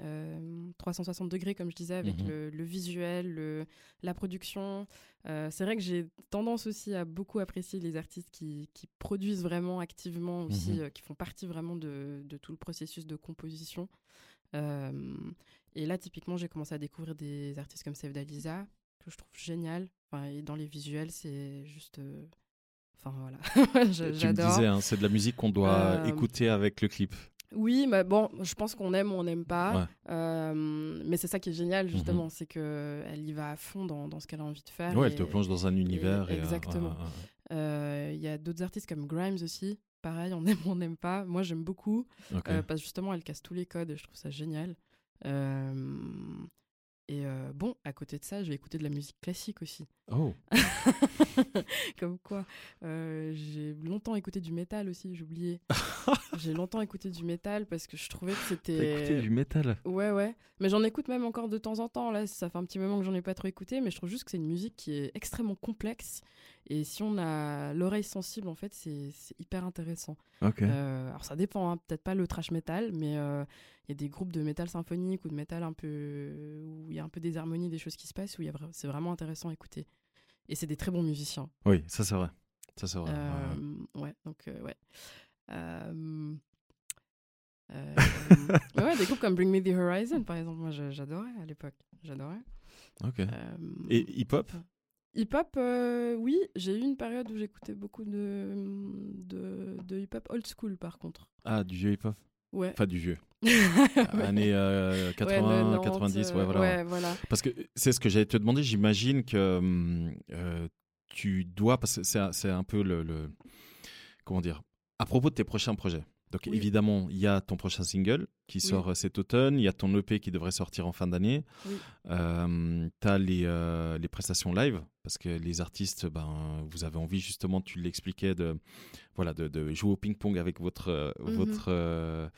Speaker 10: euh, 360 degrés, comme je disais, avec
Speaker 9: Mhm.
Speaker 10: le, le visuel, le, la production. Euh, c'est vrai que j'ai tendance aussi à beaucoup apprécier les artistes qui, qui produisent vraiment activement aussi,
Speaker 9: Mhm.
Speaker 10: euh, qui font partie vraiment de, de tout le processus de composition. Et là, typiquement, j'ai commencé à découvrir des artistes comme Save Dalisa, que je trouve génial. Enfin, et dans les visuels, c'est juste. euh, Enfin, voilà. [laughs] Je-
Speaker 9: tu me
Speaker 10: J'adore.
Speaker 9: disais hein, c'est de la musique qu'on doit écouter avec le clip
Speaker 10: Oui, mais bon, je pense qu'on aime ou on n'aime pas.
Speaker 9: Ouais.
Speaker 10: Euh, mais c'est ça qui est génial, justement, c'est que elle y va à fond dans, dans ce qu'elle a envie de faire.
Speaker 9: ouais elle
Speaker 10: et-
Speaker 9: te plonge dans un univers et, euh,
Speaker 10: exactement. Euh, Il y a d'autres artistes comme Grimes aussi. Pareil, on [laughs] aime ou on n'aime pas. Moi, j'aime beaucoup. Euh, parce que justement, elle casse tous les codes et je trouve ça génial. Euh, et euh, bon, à côté de ça, je vais écouter de la musique classique aussi.
Speaker 9: Oh [laughs]
Speaker 10: Comme quoi, euh, j'ai longtemps écouté du métal aussi, j'ai oublié. [laughs] j'ai longtemps écouté du métal parce que je trouvais que c'était.
Speaker 9: écouté du métal
Speaker 10: Ouais, ouais. Mais j'en écoute même encore de temps en temps. Là, ça fait un petit moment que j'en ai pas trop écouté, mais je trouve juste que c'est une musique qui est extrêmement complexe. Et si on a l'oreille sensible, en fait, c'est hyper intéressant.
Speaker 9: ok
Speaker 10: Euh, alors, ça dépend, hein, peut-être pas le trash metal, mais euh, il y a des groupes de métal symphonique ou de métal un peu. où il y a un peu des harmonies, des choses qui se passent, où vra- c'est vraiment intéressant à écouter. Et c'est des très bons musiciens.
Speaker 9: oui ça c'est vrai ça c'est vrai ouais, ouais.
Speaker 10: Euh, donc, euh, ouais. Euh, [laughs] ouais, des groupes comme Bring Me the Horizon, par exemple, moi j'adorais à l'époque. J'adorais.
Speaker 9: ok et hip hop
Speaker 10: Hip-hop, euh, oui, j'ai eu une période où j'écoutais beaucoup de, de, de hip-hop old school par contre.
Speaker 9: ah du vieux hip hop
Speaker 10: Ouais.
Speaker 9: enfin du vieux [laughs]
Speaker 10: Ouais.
Speaker 9: années euh,
Speaker 10: Ouais,
Speaker 9: 80
Speaker 10: 90,
Speaker 9: 90 ouais
Speaker 10: euh,
Speaker 9: voilà
Speaker 10: Ouais, voilà.
Speaker 9: Parce que c'est ce que j'allais te demander. J'imagine que hum, euh, tu dois, parce que c'est un- c'est un peu le, le- Comment dire À propos de tes prochains projets. Donc
Speaker 10: Oui.
Speaker 9: évidemment, il y a ton prochain single qui sort cet automne. Il y a ton EP qui devrait sortir en fin d'année.
Speaker 10: Oui.
Speaker 9: Euh, tu as les, euh, les prestations live, parce que les artistes, ben, vous avez envie justement, tu l'expliquais, de, voilà, de, de jouer au ping-pong avec votre, euh, votre, euh,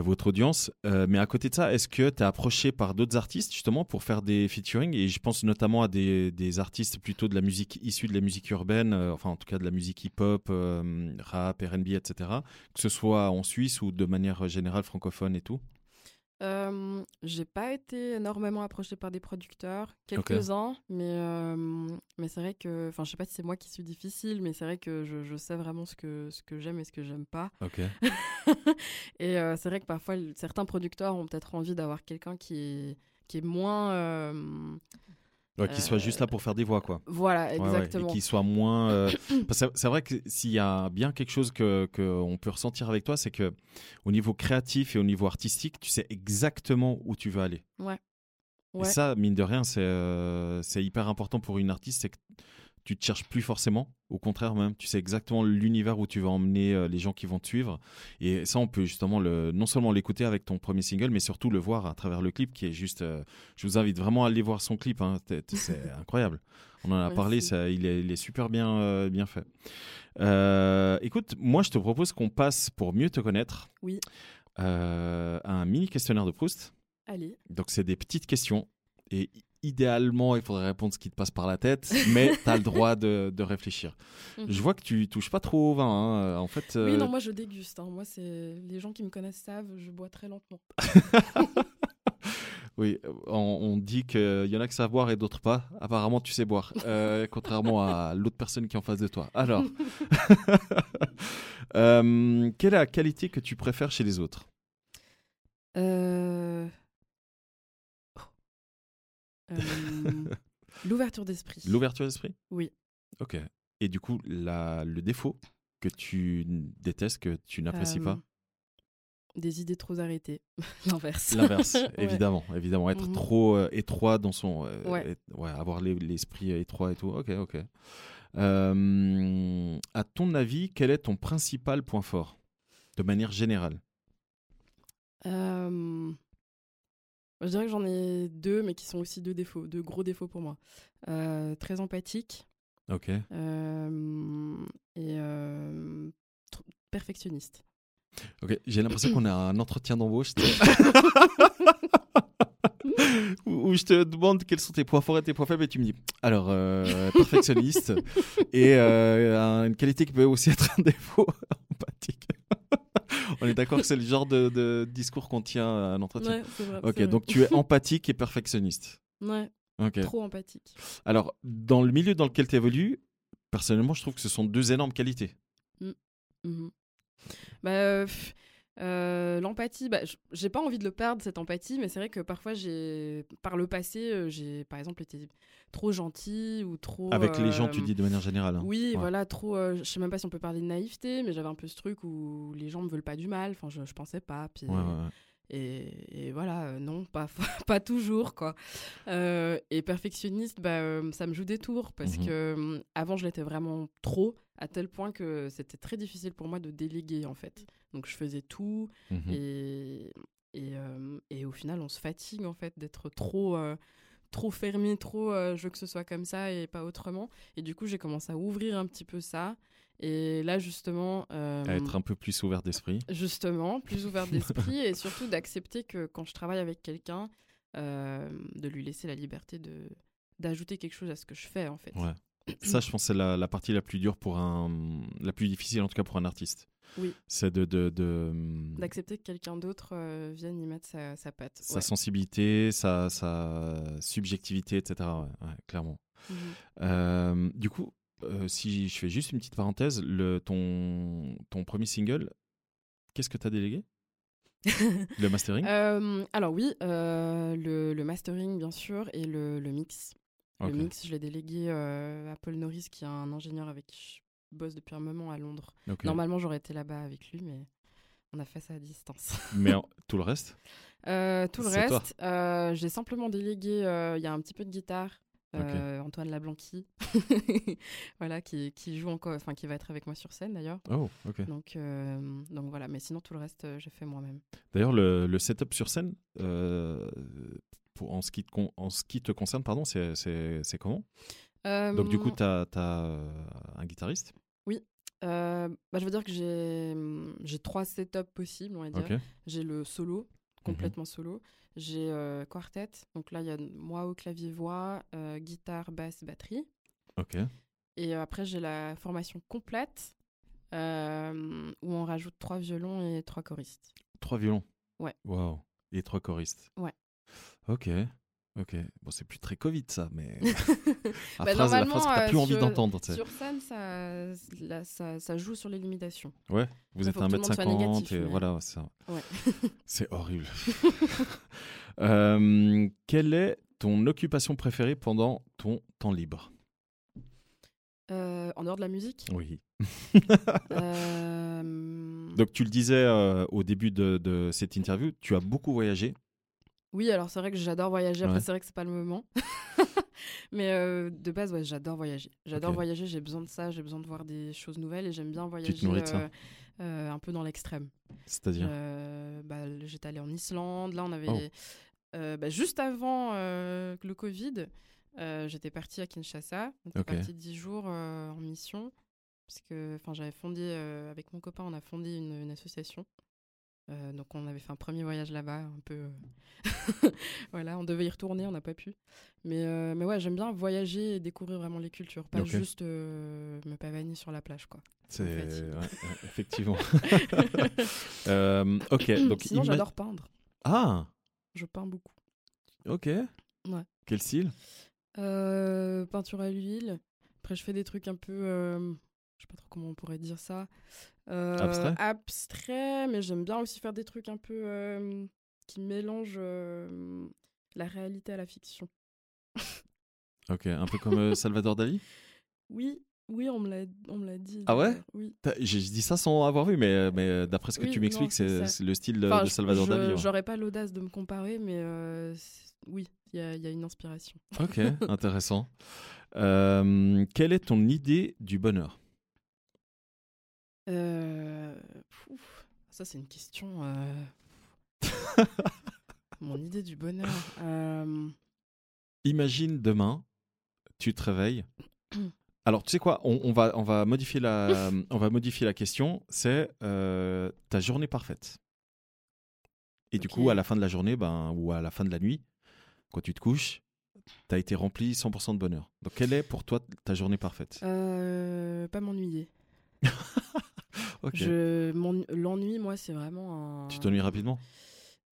Speaker 9: votre audience. Euh, mais à côté de ça, est-ce que tu es approché par d'autres artistes justement pour faire des featuring? Et je pense notamment à des, des artistes plutôt de la musique issue de la musique urbaine, euh, enfin en tout cas de la musique hip-hop, euh, rap, RB, etc. Que ce soit en Suisse ou de manière générale francophone et tout?
Speaker 10: Euh, j'ai pas été énormément approchée par des producteurs, quelques-uns, mais, euh, mais c'est vrai que, enfin, je sais pas si c'est moi qui suis difficile, mais c'est vrai que je, je sais vraiment ce que, ce que j'aime et ce que j'aime pas.
Speaker 9: Ok. [laughs]
Speaker 10: et euh, c'est vrai que parfois, certains producteurs ont peut-être envie d'avoir quelqu'un qui est, qui est moins,
Speaker 9: Ouais, qu'il soit juste là pour faire des voix, quoi.
Speaker 10: Voilà,
Speaker 9: Ouais, ouais,
Speaker 10: exactement.
Speaker 9: et qu'il soit moins. euh, parce que c'est vrai que s'il y a bien quelque chose que qu'on peut ressentir avec toi, c'est que au niveau créatif et au niveau artistique, tu sais exactement où tu veux aller.
Speaker 10: Ouais.
Speaker 9: Et ça, mine de rien, c'est euh, c'est hyper important pour une artiste, c'est que tu te cherches plus forcément. Au contraire, même, tu sais exactement l'univers où tu vas emmener euh, les gens qui vont te suivre. Et ça, on peut justement le, non seulement l'écouter avec ton premier single, mais surtout le voir à travers le clip qui est juste. euh, je vous invite vraiment à aller voir son clip. hein. C'est [laughs] incroyable. On en a
Speaker 10: Merci.
Speaker 9: parlé, ça, il, est, il est super bien, euh, bien fait. Écoute, moi, je te propose qu'on passe pour mieux te connaître.
Speaker 10: Oui.
Speaker 9: à un mini questionnaire de Proust.
Speaker 10: Allez.
Speaker 9: Donc, c'est des petites questions. Et idéalement, il faudrait répondre ce qui te passe par la tête, [laughs] mais tu as le droit de, de réfléchir.
Speaker 10: Mhm.
Speaker 9: Je vois que tu touches pas trop au vin. hein. En fait,
Speaker 10: Oui,
Speaker 9: euh,
Speaker 10: non, moi je déguste. hein. Moi, c'est les gens qui me connaissent savent, je bois très lentement. [laughs]
Speaker 9: oui, on, on dit qu'il y en a qui savent boire et d'autres pas. Apparemment, tu sais boire, euh, [laughs] contrairement à l'autre personne qui est en face de toi. Alors, euh, quelle est la qualité que tu préfères chez les autres?
Speaker 10: L'ouverture d'esprit.
Speaker 9: L'ouverture d'esprit?
Speaker 10: Oui.
Speaker 9: Ok. Et du coup, la, le défaut que tu détestes, que tu n'apprécies
Speaker 10: Euh,
Speaker 9: pas
Speaker 10: Des idées trop arrêtées. [laughs] L'inverse.
Speaker 9: L'inverse, [laughs]
Speaker 10: Ouais.
Speaker 9: évidemment, évidemment. Être
Speaker 10: Mhm.
Speaker 9: trop euh, étroit dans son. euh,
Speaker 10: Ouais.
Speaker 9: avoir les- l'esprit étroit et tout. Ok, ok. Euh, à ton avis, quel est ton principal point fort? De manière générale?
Speaker 10: Je dirais que j'en ai deux, mais qui sont aussi deux défauts, deux gros défauts pour moi. Euh, très empathique
Speaker 9: Ok.
Speaker 10: euh, et euh, perfectionniste.
Speaker 9: Ok. J'ai l'impression qu'on a un entretien d'embauche. [laughs] où où je te demande quels sont tes points forts et tes points faibles et tu me dis alors euh, perfectionniste et euh, une qualité qui peut aussi être un défaut [laughs] empathique. [laughs] On est d'accord que c'est le genre de, de discours qu'on tient à un entretien.
Speaker 10: Ouais, c'est vrai,
Speaker 9: ok,
Speaker 10: vrai.
Speaker 9: donc tu es [laughs] empathique et perfectionniste.
Speaker 10: Ouais,
Speaker 9: Ok.
Speaker 10: trop empathique.
Speaker 9: Alors, dans le milieu dans lequel tu évolues, personnellement, je trouve que ce sont deux énormes qualités.
Speaker 10: Mhm. Bah, euh, euh, l'empathie, bah, j'ai pas envie de le perdre cette empathie, mais c'est vrai que parfois j'ai, par le passé, euh, j'ai par exemple été trop gentil ou trop.
Speaker 9: Avec les gens, tu
Speaker 10: euh,
Speaker 9: dis de manière générale. hein.
Speaker 10: Oui,
Speaker 9: Ouais.
Speaker 10: voilà, trop. euh, je sais même pas si on peut parler de naïveté, mais j'avais un peu ce truc où les gens me veulent pas du mal. Enfin, je, je pensais pas. Puis,
Speaker 9: Ouais, ouais, ouais.
Speaker 10: Et, et voilà, euh, non, pas, [laughs] pas toujours, quoi. Euh, et perfectionniste, bah, euh, ça me joue des tours parce
Speaker 9: Mhm.
Speaker 10: que avant, je l'étais vraiment trop, à tel point que c'était très difficile pour moi de déléguer, en fait. Donc, je faisais tout
Speaker 9: Mhm.
Speaker 10: et, et, et au final, on se fatigue, en fait, d'être trop. trop fermé, trop euh, je veux que ce soit comme ça et pas autrement. Et du coup, j'ai commencé à ouvrir un petit peu ça. Et là, justement. euh,
Speaker 9: À être un peu plus ouvert d'esprit.
Speaker 10: Justement, plus ouvert [laughs] d'esprit et surtout d'accepter que quand je travaille avec quelqu'un, euh, de lui laisser la liberté de d'ajouter quelque chose à ce que je fais en fait.
Speaker 9: Ouais. [clears throat] Ça, je pense, c'est la, la partie la plus dure pour un. La plus difficile, en tout cas, pour un artiste.
Speaker 10: Oui.
Speaker 9: C'est de. de, de
Speaker 10: D'accepter que quelqu'un d'autre euh, vienne y mettre sa, sa patte.
Speaker 9: sa
Speaker 10: Ouais.
Speaker 9: sensibilité, sa, sa subjectivité, etc. Ouais, clairement.
Speaker 10: Mhm.
Speaker 9: Euh, du coup, euh, si je fais juste une petite parenthèse, le, ton, ton premier single, qu'est-ce que tu as délégué? [laughs] Le mastering?
Speaker 10: Euh, alors oui, euh, le, le mastering bien sûr et le, le mix. Le mix, je l'ai délégué à Paul Norris, qui est un ingénieur avec qui je bosse depuis un moment à Londres. Normalement, j'aurais été là-bas avec lui, mais on a fait ça à distance.
Speaker 9: Mais [laughs] en- tout le reste?
Speaker 10: Tout le reste, j'ai simplement délégué. Il y a un petit peu de guitare. Euh, Antoine Lablanqui, [laughs] voilà, qui, qui joue encore, enfin qui va être avec moi sur scène d'ailleurs.
Speaker 9: Oh, ok.
Speaker 10: Donc, euh, donc voilà, mais sinon tout le reste, euh, j'ai fait moi-même.
Speaker 9: D'ailleurs, le, le setup sur scène, pour, en, ce qui te, con- en ce qui te concerne, pardon, c'est- comment? Donc, du coup, tu as, un guitariste?
Speaker 10: Euh, bah, je veux dire que j'ai trois setups possibles, on va dire. J'ai le solo, complètement solo. J'ai euh, quartet, donc là il y a moi au clavier voix, euh, guitare, basse, batterie.
Speaker 9: Ok.
Speaker 10: Et après j'ai la formation complète euh, où on rajoute trois violons et trois choristes.
Speaker 9: Trois violons?
Speaker 10: Ouais.
Speaker 9: Waouh. Et trois choristes?
Speaker 10: Ouais.
Speaker 9: Ok. Ok. Bon, c'est plus très Covid, ça, mais. [laughs] la,
Speaker 10: Bah,
Speaker 9: phrase, la phrase que tu
Speaker 10: euh,
Speaker 9: plus envie d'entendre.
Speaker 10: Sur scène, ça, là, ça, ça joue sur les limitations.
Speaker 9: Ouais, vous êtes
Speaker 10: soit
Speaker 9: 1m50
Speaker 10: négatif,
Speaker 9: et
Speaker 10: mais-
Speaker 9: voilà, c'est.
Speaker 10: Ouais. [laughs]
Speaker 9: Horrible. [laughs] Euh, quel est ton occupation préférée pendant ton temps libre?
Speaker 10: Euh, en dehors de la musique?
Speaker 9: Oui. Donc tu le disais au début de, de cette interview, tu as beaucoup voyagé.
Speaker 10: Oui, alors c'est vrai que j'adore voyager. Après,
Speaker 9: Ouais.
Speaker 10: c'est vrai que c'est pas le moment. [laughs] Mais euh, de base, ouais, j'adore voyager. J'adore voyager, j'ai besoin de ça, j'ai besoin de voir des choses nouvelles et j'aime bien voyager euh, euh, un peu dans l'extrême.
Speaker 9: C'est-à-dire?
Speaker 10: Euh, bah, J'étais allée en Islande. Là, on avait.
Speaker 9: Oh.
Speaker 10: euh, bah, juste avant le Covid, j'étais partie à Kinshasa. On était
Speaker 9: Ok.
Speaker 10: partie 10 jours en mission. Parce que j'avais fondé, avec mon copain, on a fondé une, une association. Euh, donc, on avait fait un premier voyage là-bas, un peu. euh, [laughs] voilà, on devait y retourner, on n'a pas pu. Mais, euh, mais ouais, j'aime bien voyager et découvrir vraiment les cultures, pas juste me pavaner sur la plage, quoi.
Speaker 9: C'est ouais, effectivement. [laughs] Ok, donc
Speaker 10: Sinon,
Speaker 9: ima-
Speaker 10: j'adore peindre.
Speaker 9: Ah,
Speaker 10: Je peins beaucoup.
Speaker 9: ok.
Speaker 10: Ouais.
Speaker 9: Quel style?
Speaker 10: Peinture à l'huile. Après, je fais des trucs un peu. je sais pas trop comment on pourrait dire ça. Euh,
Speaker 9: Abstrait?
Speaker 10: abstrait, mais j'aime bien aussi faire des trucs un peu euh, qui mélangent euh, la réalité à la fiction.
Speaker 9: Ok, un peu comme [laughs] Salvador Dali?
Speaker 10: Oui, oui, on me l'a, dit.
Speaker 9: Ah ouais?
Speaker 10: Oui.
Speaker 9: J'ai dit ça sans avoir vu, mais, mais d'après ce que
Speaker 10: Oui,
Speaker 9: tu m'expliques,
Speaker 10: c'est
Speaker 9: le style de,
Speaker 10: Enfin,
Speaker 9: de
Speaker 10: je-
Speaker 9: Salvador
Speaker 10: je-
Speaker 9: Dali. ouais.
Speaker 10: J'aurais pas l'audace de me comparer, mais oui, il y y a une inspiration.
Speaker 9: Ok, [laughs] intéressant. Quelle est ton idée du bonheur?
Speaker 10: Euh, pouf, ça, c'est une question. euh, Mon idée du bonheur. Euh,
Speaker 9: Imagine demain, tu te réveilles. [clears throat] Alors, tu sais quoi on, on va, on, va modifier la, on va modifier la question. C'est ta journée parfaite. Et du coup, à la fin de la journée, ben, ou à la fin de la nuit, quand tu te couches, tu as été rempli 100% de bonheur. Donc, quelle est pour toi ta journée parfaite?
Speaker 10: Pas m'ennuyer. [laughs]
Speaker 9: Ok.
Speaker 10: Je, l'ennui, moi, c'est vraiment un.
Speaker 9: Tu t'ennuies rapidement?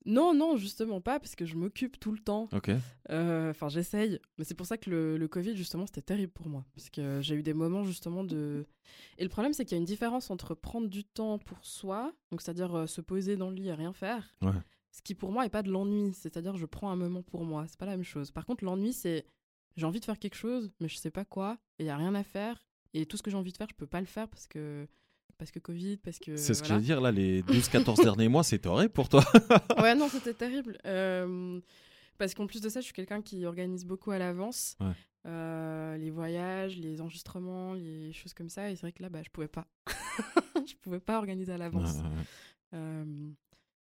Speaker 10: Non, non, justement pas, parce que je m'occupe tout le temps.
Speaker 9: Ok.
Speaker 10: Euh, Enfin, j'essaye. Mais c'est pour ça que le, le Covid, justement, c'était terrible pour moi. Parce que j'ai eu des moments, justement, de. Et le problème, c'est qu'il y a une différence entre prendre du temps pour soi, donc c'est-à-dire euh, se poser dans le lit et rien faire.
Speaker 9: Ouais.
Speaker 10: Ce qui, pour moi, est pas de l'ennui. C'est-à-dire, je prends un moment pour moi. C'est pas la même chose. Par contre, l'ennui, c'est. J'ai envie de faire quelque chose, mais je sais pas quoi, et il y a rien à faire. Et tout ce que j'ai envie de faire, je peux pas le faire parce que. Parce que Covid, parce que.
Speaker 9: C'est ce que
Speaker 10: voilà.
Speaker 9: je veux dire, là, les [laughs] 12-14 derniers mois, c'était horrible pour toi. [laughs]
Speaker 10: Ouais, non, c'était terrible. Euh, parce qu'en plus de ça, je suis quelqu'un qui organise beaucoup à l'avance.
Speaker 9: Ouais.
Speaker 10: Euh, les voyages, les enregistrements, les choses comme ça. Et c'est vrai que là, bah, je pouvais pas. [laughs] je pouvais pas organiser à l'avance.
Speaker 9: Ouais, ouais.
Speaker 10: Euh,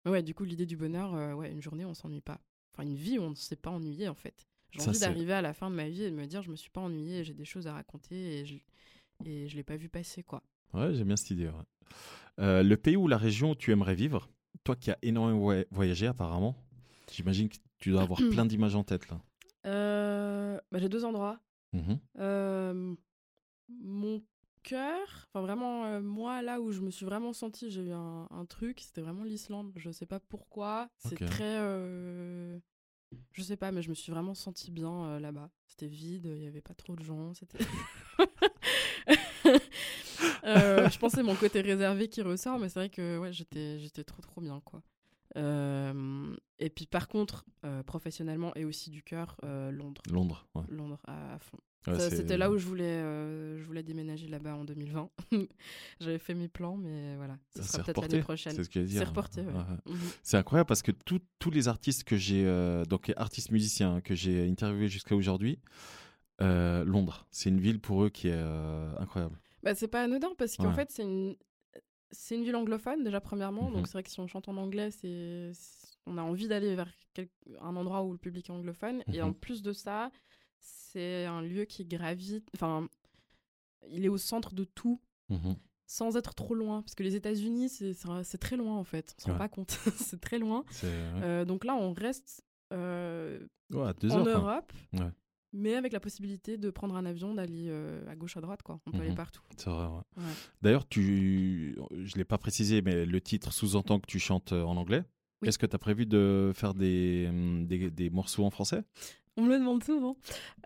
Speaker 10: ouais, du coup, l'idée du bonheur, ouais, une journée, on s'ennuie pas. Enfin, une vie on ne s'est pas ennuyé, en fait. J'ai envie d'arriver à la fin de ma vie et de me dire, je me suis pas ennuyé, j'ai des choses à raconter et je, et je l'ai pas vu passer, quoi.
Speaker 9: Ouais, j'aime bien cette idée. ouais. Euh, le pays ou la région où tu aimerais vivre, toi qui as énormément voy- voyagé apparemment, j'imagine que tu dois avoir plein d'images en tête là. [clears throat]
Speaker 10: Euh, bah, j'ai deux endroits.
Speaker 9: Mhm.
Speaker 10: Euh, mon cœur, enfin vraiment, moi, là où je me suis vraiment sentie, j'ai eu un, un truc, c'était vraiment l'Islande. Je sais pas pourquoi. C'est très. je sais pas, mais je me suis vraiment sentie bien là-bas. C'était vide, il y avait pas trop de gens. C'était. [laughs] Je pense c'est mon côté réservé qui ressort, mais c'est vrai que ouais, j'étais, j'étais trop trop bien quoi. Euh, et puis par contre, euh, professionnellement et aussi du cœur, euh, Londres.
Speaker 9: Londres. ouais.
Speaker 10: Londres à, à fond.
Speaker 9: Ouais,
Speaker 10: C'était là où je voulais, je voulais déménager là-bas en 2020. [laughs] J'avais fait mes plans, mais voilà, ce
Speaker 9: Ça
Speaker 10: sera peut-être l'année prochaine.
Speaker 9: c'est ce que
Speaker 10: C'est
Speaker 9: dire.
Speaker 10: reporté, ouais. Mhm.
Speaker 9: C'est incroyable parce que tout- tous les artistes que j'ai, donc artistes musiciens hein, que j'ai interviewés jusqu'à aujourd'hui, Londres, c'est une ville pour eux qui est incroyable.
Speaker 10: Bah, c'est pas anodin parce qu'en
Speaker 9: Ouais.
Speaker 10: fait, c'est une, c'est une ville anglophone déjà premièrement.
Speaker 9: Mhm.
Speaker 10: Donc c'est vrai que si on chante en anglais, c'est, on a envie d'aller vers quel- un endroit où le public est anglophone. Et
Speaker 9: Mhm.
Speaker 10: en plus de ça, c'est un lieu qui gravite. Enfin, il est au centre de tout.
Speaker 9: Mhm.
Speaker 10: Sans être trop loin, parce que les États-Unis, c'est, c'est, très loin en fait. On se rend pas compte, [laughs] c'est très loin.
Speaker 9: C'est.
Speaker 10: Euh, donc là, on reste euh,
Speaker 9: Ouais,
Speaker 10: en
Speaker 9: heures.
Speaker 10: Europe,
Speaker 9: Ouais.
Speaker 10: Mais avec la possibilité de prendre un avion, d'aller euh, à gauche, à droite, quoi. On peut aller
Speaker 9: Mhm.
Speaker 10: partout.
Speaker 9: C'est vrai. ouais.
Speaker 10: Ouais.
Speaker 9: D'ailleurs, tu, je l'ai pas précisé, mais le titre sous-entend que tu chantes euh, en anglais.
Speaker 10: Oui.
Speaker 9: Est-ce que tu as prévu de faire des, hum, des, des morceaux en français?
Speaker 10: On me le demande souvent.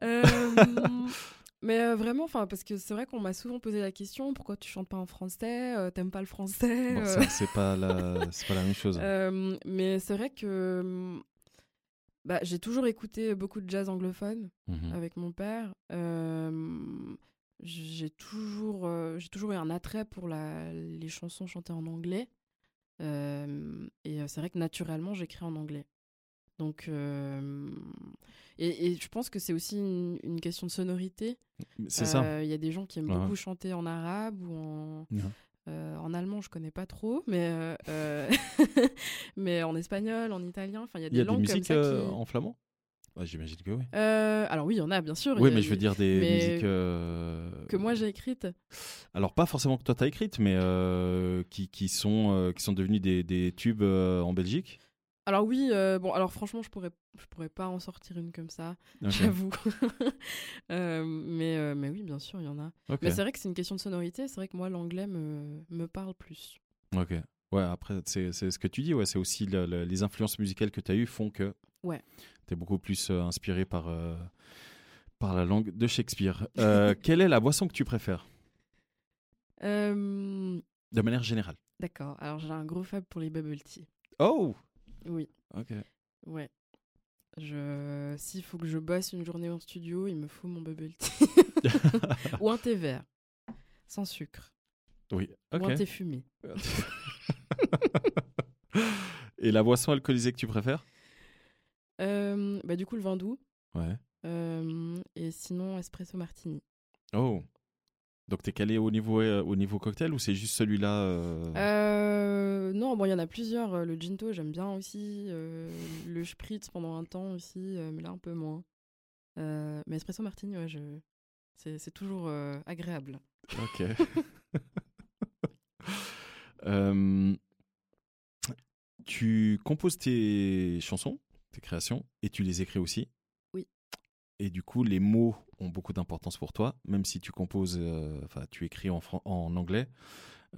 Speaker 10: Euh, [laughs] mais euh, vraiment, enfin, parce que c'est vrai qu'on m'a souvent posé la question pourquoi tu chantes pas en français? Euh, T'aimes pas le français?
Speaker 9: Bon,
Speaker 10: euh,
Speaker 9: ça, c'est pas la, c'est pas la même chose. [laughs]
Speaker 10: euh, Mais c'est vrai que hum, bah, j'ai toujours écouté beaucoup de jazz anglophone
Speaker 9: Mhm.
Speaker 10: avec mon père. Euh, j'ai toujours, euh, j'ai toujours eu un attrait pour la, les chansons chantées en anglais. Euh, et euh, c'est vrai que naturellement, j'écris en anglais. Donc, euh, et, et je pense que c'est aussi une, une question de sonorité.
Speaker 9: C'est ça.
Speaker 10: Euh, Il y a des gens qui aiment
Speaker 9: Ouais.
Speaker 10: beaucoup chanter en arabe ou en,
Speaker 9: Ouais.
Speaker 10: Euh, en allemand, je connais pas trop, mais, euh, euh, [laughs] mais en espagnol, en italien, enfin, il y a des
Speaker 9: y a des
Speaker 10: langues comme
Speaker 9: musiques
Speaker 10: ça
Speaker 9: euh,
Speaker 10: qui...
Speaker 9: en flamand? J'imagine que oui.
Speaker 10: Euh, alors oui, il y en a, bien sûr.
Speaker 9: Oui,
Speaker 10: a-
Speaker 9: mais je veux dire des musiques.
Speaker 10: Que moi j'ai écrites.
Speaker 9: Alors, pas forcément que toi t'as écrite, mais qui, qui, sont, qui sont devenues des, des tubes en Belgique?
Speaker 10: Alors oui, euh, bon, alors franchement, je pourrais, je pourrais pas en sortir une comme ça, j'avoue. [laughs] Euh, mais, euh, mais oui, bien sûr, il y en a. Mais c'est vrai que c'est une question de sonorité. C'est vrai que moi, l'anglais me, me parle plus.
Speaker 9: Ok. Ouais, après, c'est c'est ce que tu dis, ouais, c'est aussi le- le- les influences musicales que tu as eues font que
Speaker 10: Ouais.
Speaker 9: tu es beaucoup plus inspiré par, par la langue de Shakespeare. [laughs] Quelle est la boisson que tu préfères? De manière générale.
Speaker 10: D'accord. Alors j'ai un gros faible pour les bubble tea.
Speaker 9: Oh
Speaker 10: Oui.
Speaker 9: Ok.
Speaker 10: Ouais. Je... S'il faut que je bosse une journée en studio, il me faut mon bubble tea. [laughs] Ou un thé vert. Sans sucre.
Speaker 9: Oui,
Speaker 10: Ou un thé fumé. [laughs]
Speaker 9: Et la boisson alcoolisée que tu préfères?
Speaker 10: Euh, bah, du coup, le vin doux.
Speaker 9: Ouais.
Speaker 10: Euh, et sinon, espresso martini.
Speaker 9: Oh Donc t'es calé au niveau, euh, au niveau cocktail ou c'est juste celui-là euh,
Speaker 10: Euh, non, bon, il y en a plusieurs. Le ginto, j'aime bien aussi. Le spritz pendant un temps aussi, mais là un peu moins. Mais espresso martini, ouais, je... c'est c'est toujours agréable.
Speaker 9: Ok. [laughs] [laughs] Tu composes tes chansons, tes créations, et tu les écris aussi? Et du coup, les mots ont beaucoup d'importance pour toi, même si tu composes, euh, enfin, tu écris en, en anglais.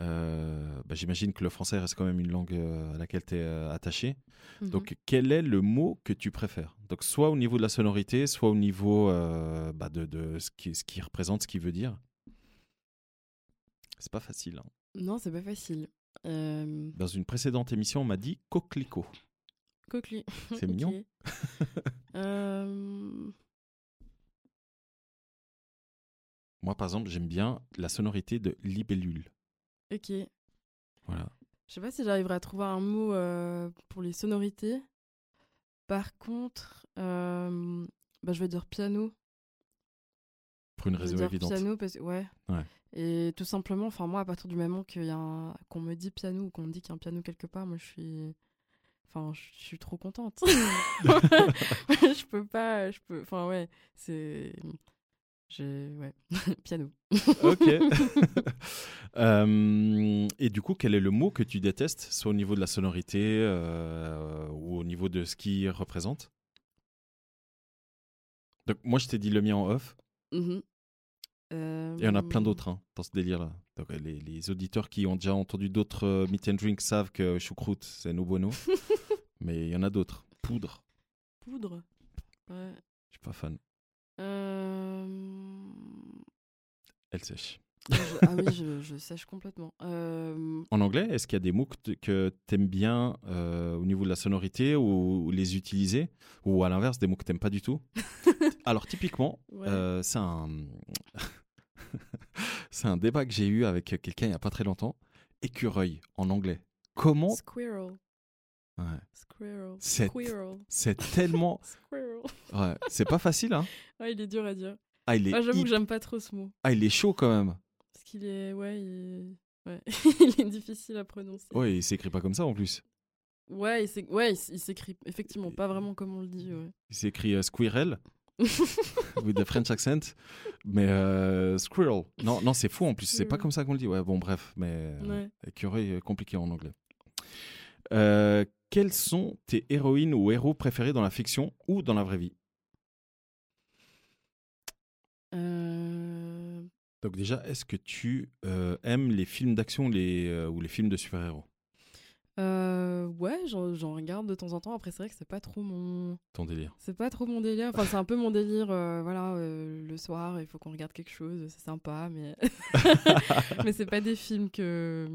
Speaker 9: Euh, bah, J'imagine que le français reste quand même une langue euh, à laquelle tu es attaché.
Speaker 10: Mhm.
Speaker 9: Donc, quel est le mot que tu préfères? Donc, soit au niveau de la sonorité, soit au niveau euh, bah, de, de ce, qui, ce qui représente, ce qu'il veut dire? C'est pas facile. hein.
Speaker 10: Non, c'est pas facile.
Speaker 9: Dans une précédente émission, on m'a dit coquelicot.
Speaker 10: Coquelicot. [laughs]
Speaker 9: C'est mignon. [laughs]
Speaker 10: Euh,
Speaker 9: Moi, par exemple, j'aime bien la sonorité de libellule.
Speaker 10: ok.
Speaker 9: Voilà.
Speaker 10: Je sais pas si j'arriverai à trouver un mot euh, pour les sonorités. Par contre, euh, bah, je vais dire piano.
Speaker 9: Pour une
Speaker 10: Je vais
Speaker 9: raison
Speaker 10: dire
Speaker 9: évidente.
Speaker 10: piano parce que ouais.
Speaker 9: Ouais.
Speaker 10: Et tout simplement, enfin moi, à partir du moment qu'il y a un- qu'on me dit piano ou qu'on me dit qu'il y a un piano quelque part, moi je suis, enfin je suis trop contente. [laughs] [laughs] je peux pas, je peux, enfin ouais, c'est, j'ai ouais, [laughs] piano.
Speaker 9: Ok. [laughs] [laughs] Euh, et du coup, quel est le mot que tu détestes, soit au niveau de la sonorité euh, ou au niveau de ce qu'il représente? Donc, moi, je t'ai dit le mien en off.
Speaker 10: Mhm.
Speaker 9: Et il y en a plein d'autres hein, dans ce délire-là. Euh, les, les auditeurs qui ont déjà entendu d'autres euh, Meet and Drink savent que choucroute, c'est no bueno. Mais il y en a d'autres. Poudre,
Speaker 10: Poudre. Ouais.
Speaker 9: je suis pas fan.
Speaker 10: Euh,
Speaker 9: Elle sèche.
Speaker 10: je- ah oui, je, je [laughs] sèche complètement. Euh,
Speaker 9: En anglais, est-ce qu'il y a des mots que que t'aimes bien euh, au niveau de la sonorité ou, ou les utiliser? Ou à l'inverse, des mots que t'aimes pas du tout? [laughs] Alors, typiquement,
Speaker 10: Ouais.
Speaker 9: euh, [laughs] c'est un... débat que j'ai eu avec quelqu'un il y a pas très longtemps. Écureuil, en anglais. Comment
Speaker 10: Squirrel.
Speaker 9: Ouais.
Speaker 10: Squirrel.
Speaker 9: C'est-
Speaker 10: Squirrel.
Speaker 9: C'est [laughs] tellement...
Speaker 10: Squirrel.
Speaker 9: Ouais, c'est pas facile, hein [laughs]
Speaker 10: Ouais, il est dur à dire.
Speaker 9: Ah, il est,
Speaker 10: Ah, J'avoue que j'aime pas trop ce mot.
Speaker 9: ah, il est chaud quand même.
Speaker 10: Parce qu'il est. Ouais, il est... Ouais. [laughs] il est difficile à prononcer.
Speaker 9: Ouais, il s'écrit pas comme ça en plus.
Speaker 10: Ouais, il ouais, il s'écrit effectivement pas vraiment comme on le dit. Ouais.
Speaker 9: Il s'écrit euh, squirrel, with the French accent, mais euh, squirrel. Non, non c'est fou en plus, c'est pas comme ça qu'on le dit. Ouais, bon, bref, mais euh,
Speaker 10: Ouais.
Speaker 9: écureuil, euh, compliqué en anglais. Euh, quels sont tes héroïnes ou héros préférés dans la fiction ou dans la vraie vie?
Speaker 10: Euh,
Speaker 9: Donc déjà, est-ce que tu euh, aimes les films d'action les, euh, ou les films de super-héros?
Speaker 10: Ouais, j'en regarde de temps en temps. Après, c'est vrai que c'est pas trop mon.
Speaker 9: Ton délire.
Speaker 10: C'est pas trop mon délire. Enfin, c'est un peu mon délire. voilà, le soir, il faut qu'on regarde quelque chose. C'est sympa, mais. [laughs] [laughs] mais c'est pas des films que.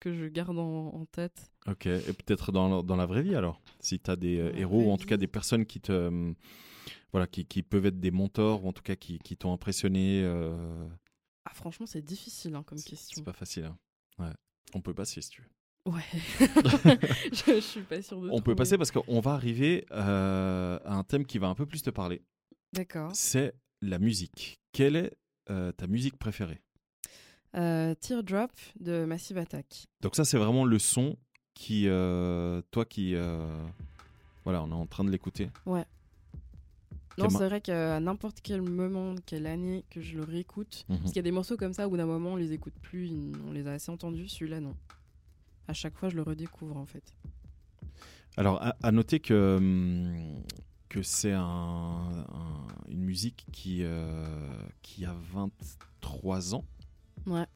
Speaker 10: que je garde en, en tête.
Speaker 9: Ok, et peut-être dans, dans la vraie vie alors Si tu as des euh, héros, ou en tout cas des personnes qui te. euh, voilà, qui, qui peuvent être des mentors, ou en tout cas qui, qui t'ont impressionné. euh,
Speaker 10: Ah, franchement, c'est difficile hein, comme question.
Speaker 9: C'est pas facile. hein. Ouais. On peut passer si tu veux.
Speaker 10: Ouais. [laughs] [laughs] je, je suis pas sûre de
Speaker 9: On peut passer parce qu'on va arriver à un thème qui va un peu plus te parler.
Speaker 10: D'accord.
Speaker 9: C'est la musique. Quelle est ta musique préférée?
Speaker 10: Teardrop de Massive Attack.
Speaker 9: Donc ça, c'est vraiment le son qui, euh, toi qui, euh, voilà, on est en train de l'écouter.
Speaker 10: Non,
Speaker 9: Quel ma-
Speaker 10: c'est vrai qu'à n'importe quel moment, quelle année que je le réécoute,
Speaker 9: Mhm.
Speaker 10: parce qu'il y a des morceaux comme ça où d'un moment on les écoute plus, on les a assez entendus, celui-là non. À chaque fois je le redécouvre en fait.
Speaker 9: Alors, à, à noter que, hum, que c'est un- un- une musique qui, euh, qui a 23 ans.
Speaker 10: Ouais.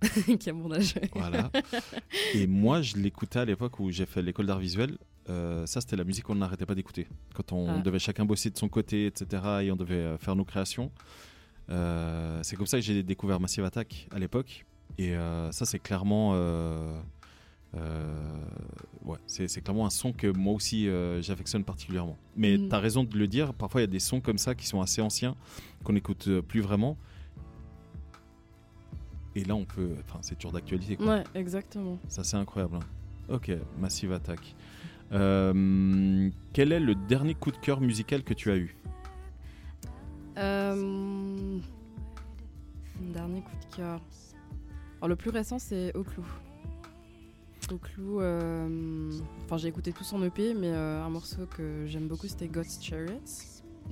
Speaker 10: [laughs] qui a mon âge.
Speaker 9: Voilà. Et moi, je l'écoutais à l'époque où j'ai fait l'école d'art visuel. Euh, ça, c'était la musique qu'on n'arrêtait pas d'écouter. Quand on
Speaker 10: Ah.
Speaker 9: devait chacun bosser de son côté, etc., et on devait euh, faire nos créations. Euh, c'est comme ça que j'ai découvert Massive Attack à l'époque. Et euh, ça, c'est clairement. ouais, c'est clairement un son que moi aussi j'affectionne particulièrement. Mais
Speaker 10: Mm.
Speaker 9: tu as raison de le dire, parfois il y a des sons comme ça qui sont assez anciens, qu'on n'écoute plus vraiment. Et là, on peut. Enfin, c'est toujours d'actualité.
Speaker 10: Ouais, exactement.
Speaker 9: Ça, c'est incroyable. hein. Ok, Massive Attack. Euh, quel est le dernier coup de cœur musical que tu as eu?
Speaker 10: Euh, Dernier coup de cœur. Alors, le plus récent c'est Au Clou. Au Clou, euh, enfin j'ai écouté tout son EP, mais euh, un morceau que j'aime beaucoup c'était God's Chariots.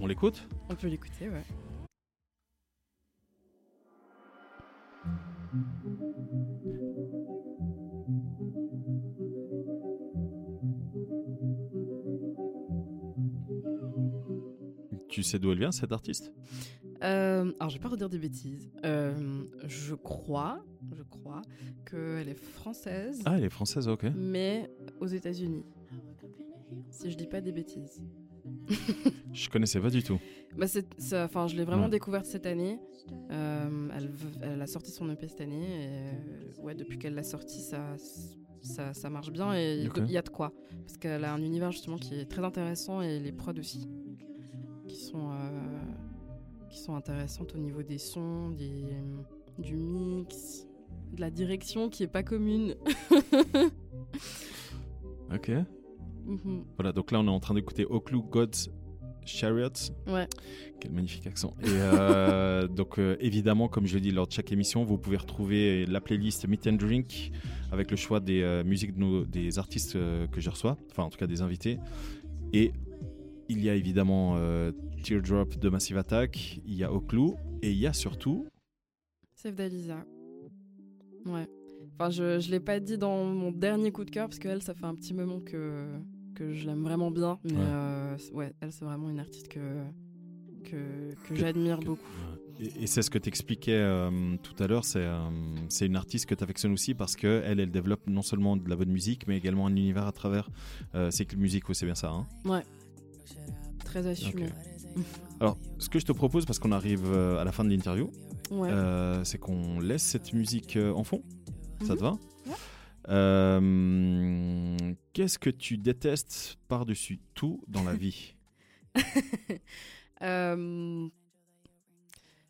Speaker 9: On l'écoute?
Speaker 10: On peut l'écouter, ouais.
Speaker 9: Tu sais d'où elle vient, cette artiste?
Speaker 10: Euh, alors, je vais pas redire des bêtises. Euh, je crois, je crois qu'elle est française,
Speaker 9: Ah, elle est française, ok.
Speaker 10: mais aux États-Unis. Si je dis pas des bêtises.
Speaker 9: Je connaissais pas du tout.
Speaker 10: Bah, enfin, je l'ai vraiment
Speaker 9: Ouais.
Speaker 10: découverte cette année. Euh, elle, a sorti son EP cette année. Et, euh, ouais, depuis qu'elle l'a sorti, ça, ça, ça marche bien et il y a de quoi. Parce qu'elle a un univers justement qui est très intéressant et les prods aussi, qui sont, euh, qui sont intéressantes au niveau des sons, des, du mix, de la direction qui est pas commune. [laughs]
Speaker 9: Ok.
Speaker 10: Mhm.
Speaker 9: Voilà, donc là, on est en train d'écouter Oclu God's Chariots.
Speaker 10: Ouais.
Speaker 9: Quel magnifique accent. Et euh, [laughs] donc, euh, évidemment, comme je le dis lors de chaque émission, vous pouvez retrouver la playlist Meet and Drink avec le choix des euh, musiques de nos- des artistes que je reçois, enfin, en tout cas, des invités. Et il y a évidemment Teardrop de Massive Attack, il y a Oclu, et il y a surtout.
Speaker 10: Save d'Alisa. Ouais. Enfin, je, je l'ai pas dit dans mon dernier coup de cœur parce qu'elle, ça fait un petit moment que, que je l'aime vraiment bien. Mais
Speaker 9: Ouais.
Speaker 10: euh, ouais, elle, c'est vraiment une artiste que, que, que
Speaker 9: Que-
Speaker 10: j'admire beaucoup.
Speaker 9: Et, et c'est ce que tu expliquais tout à l'heure, c'est euh, c'est une artiste que tu affectionnes aussi parce qu'elle, elle, elle développe non seulement de la bonne musique, mais également un univers à travers euh, ses clips musicaux, c'est bien ça hein?
Speaker 10: Très assumée.
Speaker 9: Alors, ce que je te propose, parce qu'on arrive euh, à la fin de l'interview,
Speaker 10: Ouais.
Speaker 9: euh, c'est qu'on laisse cette musique euh, en fond. Ça te va?
Speaker 10: Ouais.
Speaker 9: Euh, Qu'est-ce que tu détestes par-dessus tout dans la vie [laughs]
Speaker 10: Euh,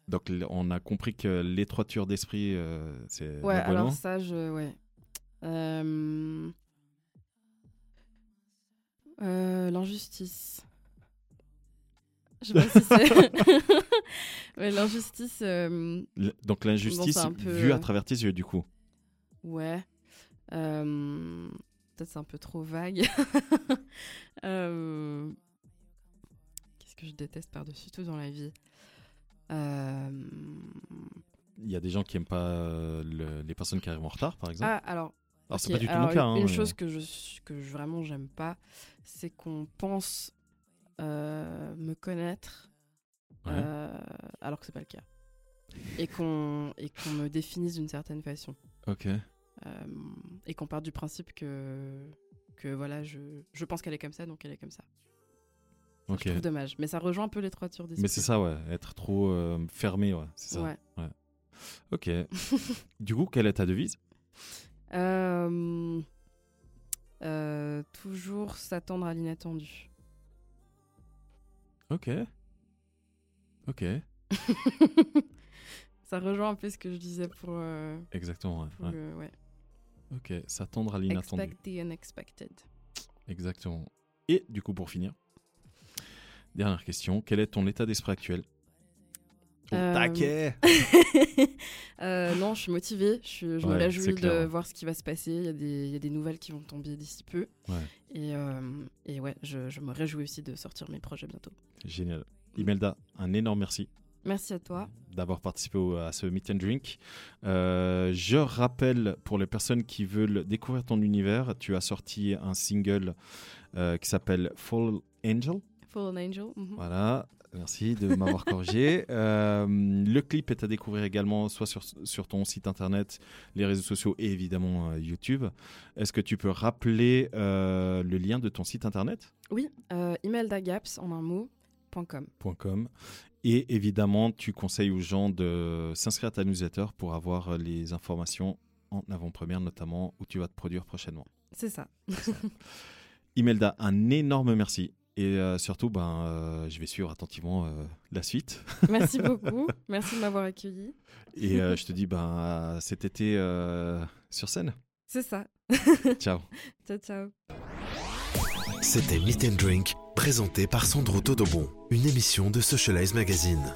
Speaker 9: Donc, on a compris que l'étroiture d'esprit, euh, c'est
Speaker 10: ouais, alors
Speaker 9: eau.
Speaker 10: ça, je. Ouais. L'injustice. Je sais pas si c'est. [laughs] Mais l'injustice.
Speaker 9: Donc, l'injustice
Speaker 10: Bon, peu,
Speaker 9: vue à travers tes yeux, du coup.
Speaker 10: Ouais. Euh, Peut-être c'est un peu trop vague. [laughs] Euh, Qu'est-ce que je déteste par-dessus tout dans la vie? Euh,
Speaker 9: Il y a des gens qui aiment pas le- les personnes qui arrivent en retard, par exemple?
Speaker 10: Ah, alors.
Speaker 9: Alors, c'est
Speaker 10: ok,
Speaker 9: pas du tout
Speaker 10: alors,
Speaker 9: mon cas.
Speaker 10: Une,
Speaker 9: hein,
Speaker 10: une
Speaker 9: mais-
Speaker 10: chose que je, que je vraiment j'aime pas, c'est qu'on pense me connaître
Speaker 9: Ouais.
Speaker 10: alors que c'est pas le cas. Et qu'on et qu'on me définisse d'une certaine façon.
Speaker 9: Ok.
Speaker 10: Euh, et qu'on part du principe que, que voilà, je, je pense qu'elle est comme ça, donc elle est comme ça. Ça,
Speaker 9: Ok.
Speaker 10: Je trouve dommage. Mais ça rejoint un peu l'étroiture d'esprit.
Speaker 9: Mais c'est ça, ouais. Être trop euh, fermé, ouais. C'est ça.
Speaker 10: Ouais.
Speaker 9: Ok. [laughs] du coup, quelle est ta devise?
Speaker 10: Euh, euh, toujours s'attendre à l'inattendu.
Speaker 9: Ok. Ok. [laughs]
Speaker 10: Ça rejoint un peu ce que je disais pour,
Speaker 9: Exactement. ouais,
Speaker 10: pour
Speaker 9: ouais.
Speaker 10: le- ouais.
Speaker 9: Ok. S'attendre à l'inattendu.
Speaker 10: Expect the unexpected.
Speaker 9: Exactement. Et du coup, pour finir, dernière question. Quel est ton état d'esprit actuel? Au
Speaker 10: Euh,
Speaker 9: taquet [laughs]
Speaker 10: Euh, non, je suis motivée. Je, me réjouis de
Speaker 9: clair,
Speaker 10: voir ce qui va se passer. Il y, a des, il y a des nouvelles qui vont tomber d'ici peu.
Speaker 9: Ouais.
Speaker 10: Et, euh, et ouais, je, je me réjouis aussi de sortir mes projets bientôt.
Speaker 9: Génial. Imelda, un énorme merci
Speaker 10: Merci à toi.
Speaker 9: d'avoir participé au- à ce Meet and Drink. Euh, je rappelle pour les personnes qui veulent découvrir ton univers, tu as sorti un single euh, qui s'appelle Fall Angel.
Speaker 10: Fallen Angel. mhm.
Speaker 9: Voilà, merci de m'avoir [laughs] corrigé. Euh, le clip est à découvrir également soit sur, sur ton site internet, les réseaux sociaux et évidemment euh, YouTube. Est-ce que tu peux rappeler euh, le lien de ton site internet?
Speaker 10: Oui, euh, imeldagaps en un mot. .com.
Speaker 9: .com. Et évidemment, tu conseilles aux gens de s'inscrire à ta newsletter pour avoir euh, les informations en avant-première, notamment où tu vas te produire prochainement.
Speaker 10: C'est ça.
Speaker 9: Imelda, un énorme merci. Et euh, surtout, ben, euh, je vais suivre attentivement euh, la suite.
Speaker 10: Merci [laughs] beaucoup. Merci de m'avoir accueilli.
Speaker 9: Et euh, je te dis, ben, à cet été euh, sur scène.
Speaker 10: C'est ça.
Speaker 9: Ciao.
Speaker 10: Ciao, ciao.
Speaker 8: C'était Meet and Drink, présenté par Sandro Todobon, une émission de Socialize Magazine.